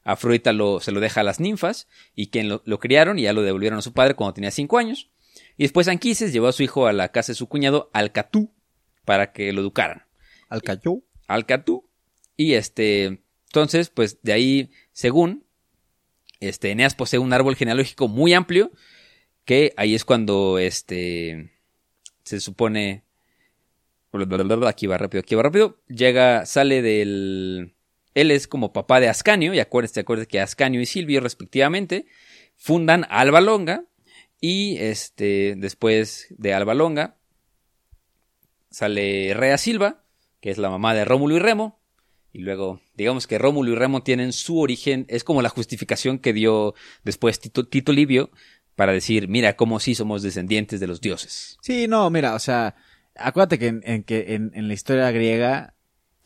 Afrodita lo, se lo deja a las ninfas y quien lo, lo criaron y ya lo devolvieron a su padre cuando tenía cinco años. Y después Anquises llevó a su hijo a la casa de su cuñado Alcatú para que lo educaran. Al cayó. Alcatú. Y este, entonces, pues de ahí, según, este, Eneas posee un árbol genealógico muy amplio, que ahí es cuando, este, se supone, aquí va rápido, aquí va rápido, llega, sale del, él es como papá de Ascanio, y acuérdense, acuérdense que Ascanio y Silvio, respectivamente, fundan Alba Longa, y este, después de Alba Longa, sale Rea Silva, que es la mamá de Rómulo y Remo, y luego, digamos que Rómulo y Remo tienen su origen, es como la justificación que dio después Tito, Livio para decir, mira cómo sí somos descendientes de los dioses. Sí, no, mira, o sea, acuérdate que en, que en la historia griega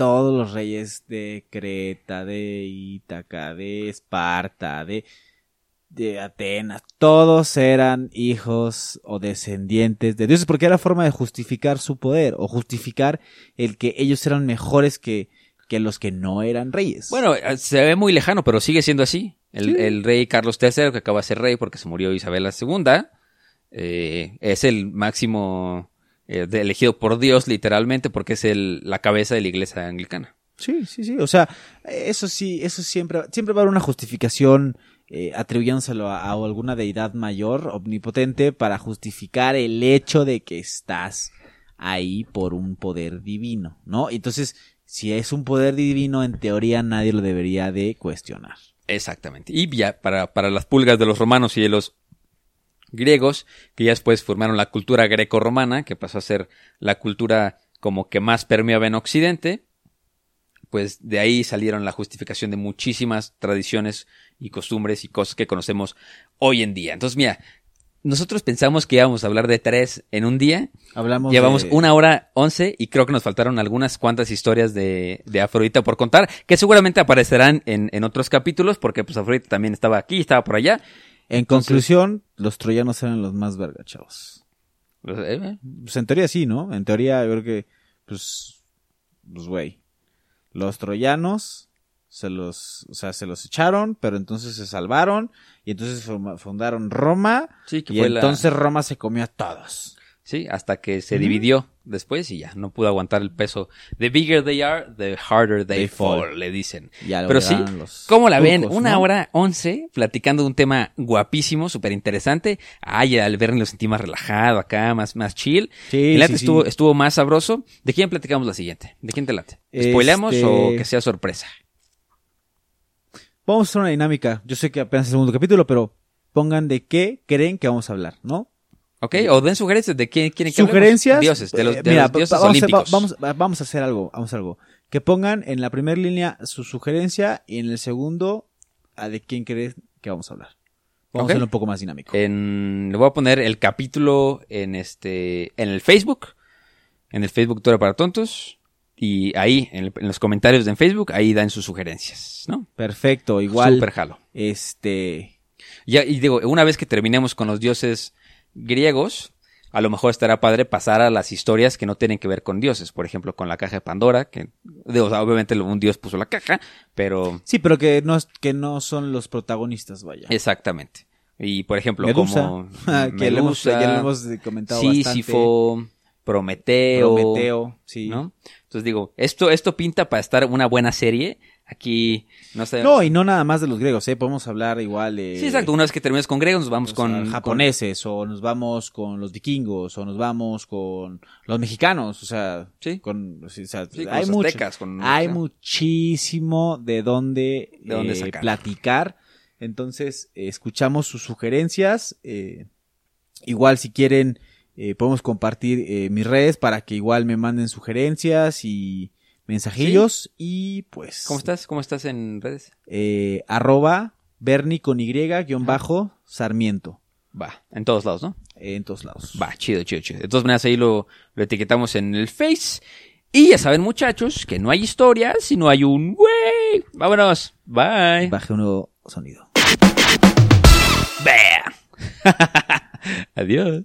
todos los reyes de Creta, de Ítaca, de Esparta, de, de Atenas, todos eran hijos o descendientes de dioses, porque era forma de justificar su poder o justificar el que ellos eran mejores que, que los que no eran reyes. Bueno, eh, se ve muy lejano, pero sigue siendo así. El, Sí. el rey Carlos III, que acaba de ser rey porque se murió Isabel II, eh, es el máximo eh, elegido por Dios, literalmente, porque es el, la cabeza de la iglesia anglicana. Sí, sí, sí. O sea, eso sí, eso siempre, siempre va a haber una justificación eh, atribuyéndoselo a, a alguna deidad mayor, omnipotente, para justificar el hecho de que estás ahí por un poder divino, ¿no? Entonces, si es un poder divino, en teoría nadie lo debería de cuestionar. Exactamente. Y ya para, para las pulgas de los romanos y de los griegos, que ya después formaron la cultura greco-romana, que pasó a ser la cultura como que más permeaba en Occidente, pues de ahí salieron la justificación de muchísimas tradiciones y costumbres y cosas que conocemos hoy en día. Entonces, mira, nosotros pensamos que íbamos a hablar de tres en un día, Hablamos Llevamos de- una hora once y creo que nos faltaron algunas cuantas historias de, de Afrodita por contar, que seguramente aparecerán en, en otros capítulos, porque pues Afrodita también estaba aquí, estaba por allá. En conclusión, los troyanos eran los más verga, chavos. Eh, Pues en teoría sí, ¿no? En teoría yo creo que, pues, pues güey, los troyanos se los, o sea, se los echaron, pero entonces se salvaron y entonces fundaron Roma Sí, que y fue la- entonces Roma se comió a todos. Sí, hasta que se dividió después y ya, no pudo aguantar el peso. The bigger they are, the harder they, They fall, fall. le dicen. Ya lo Pero sí, ¿cómo la ven? Una ¿no? hora once platicando de un tema guapísimo, súper interesante. Ay, al verme lo sentí más relajado acá, más, más chill. Sí, El sí, arte sí. estuvo, estuvo más sabroso. ¿De quién platicamos la siguiente? ¿De quién te late? ¿Spoileamos Este- o que sea sorpresa? Vamos a hacer una dinámica. Yo sé que apenas es el segundo capítulo, pero pongan de qué creen que vamos a hablar, ¿no? ¿Ok? O den sugerencias de quién quieren que hablemos. Sugerencias. Dioses, de los, eh, de mira, los dioses vamos, a, vamos, vamos a hacer algo, vamos a hacer algo. Que pongan en la primera línea su sugerencia y en el segundo a de quién creen que vamos a hablar. Vamos a hacerlo un poco más dinámico. En, le voy a poner el capítulo en este, en el Facebook, en el Facebook Tora para Tontos, y ahí, en, el- en los comentarios de Facebook, ahí dan sus sugerencias, ¿no? Perfecto, igual. Súper jalo. Este, Ya, y digo, una vez que terminemos con los dioses griegos, a lo mejor estará padre pasar a las historias que no tienen que ver con dioses. Por ejemplo, con la caja de Pandora, que, digo, o sea, obviamente un dios puso la caja, pero sí, pero que no, que no son los protagonistas, vaya. exactamente. Y por ejemplo, Medusa, como <laughs> que lo hemos- ya lo hemos comentado sí, bastante. Sísifo, Prometeo, Prometeo, sí. ¿no? Entonces digo, esto, esto pinta para estar una buena serie. Aquí, no sé. No, y no nada más de los griegos, ¿eh? Podemos hablar igual de... sí, exacto. Una vez que termines con griegos, nos vamos o sea, con japoneses, o nos vamos con los vikingos, o nos vamos con los mexicanos, o sea, Sí. con, o sea, Sí, con hay los mucho- aztecas, con- hay muchísimo de dónde, De dónde eh, platicar. Entonces, eh, escuchamos sus sugerencias, eh, Igual si quieren, eh, podemos compartir eh, mis redes para que igual me manden sugerencias y mensajillos. Y pues... ¿Cómo estás? ¿Cómo estás en redes? Eh, arroba Bernie con Y guion bajo Sarmiento. Va, en todos lados, ¿no? En todos lados. Va, chido, chido, chido. De todas maneras, ahí lo, lo etiquetamos en el Face. Y ya saben, muchachos, que no hay historia si no hay un güey. Vámonos. Bye. Baje un nuevo sonido. <laughs> Adiós.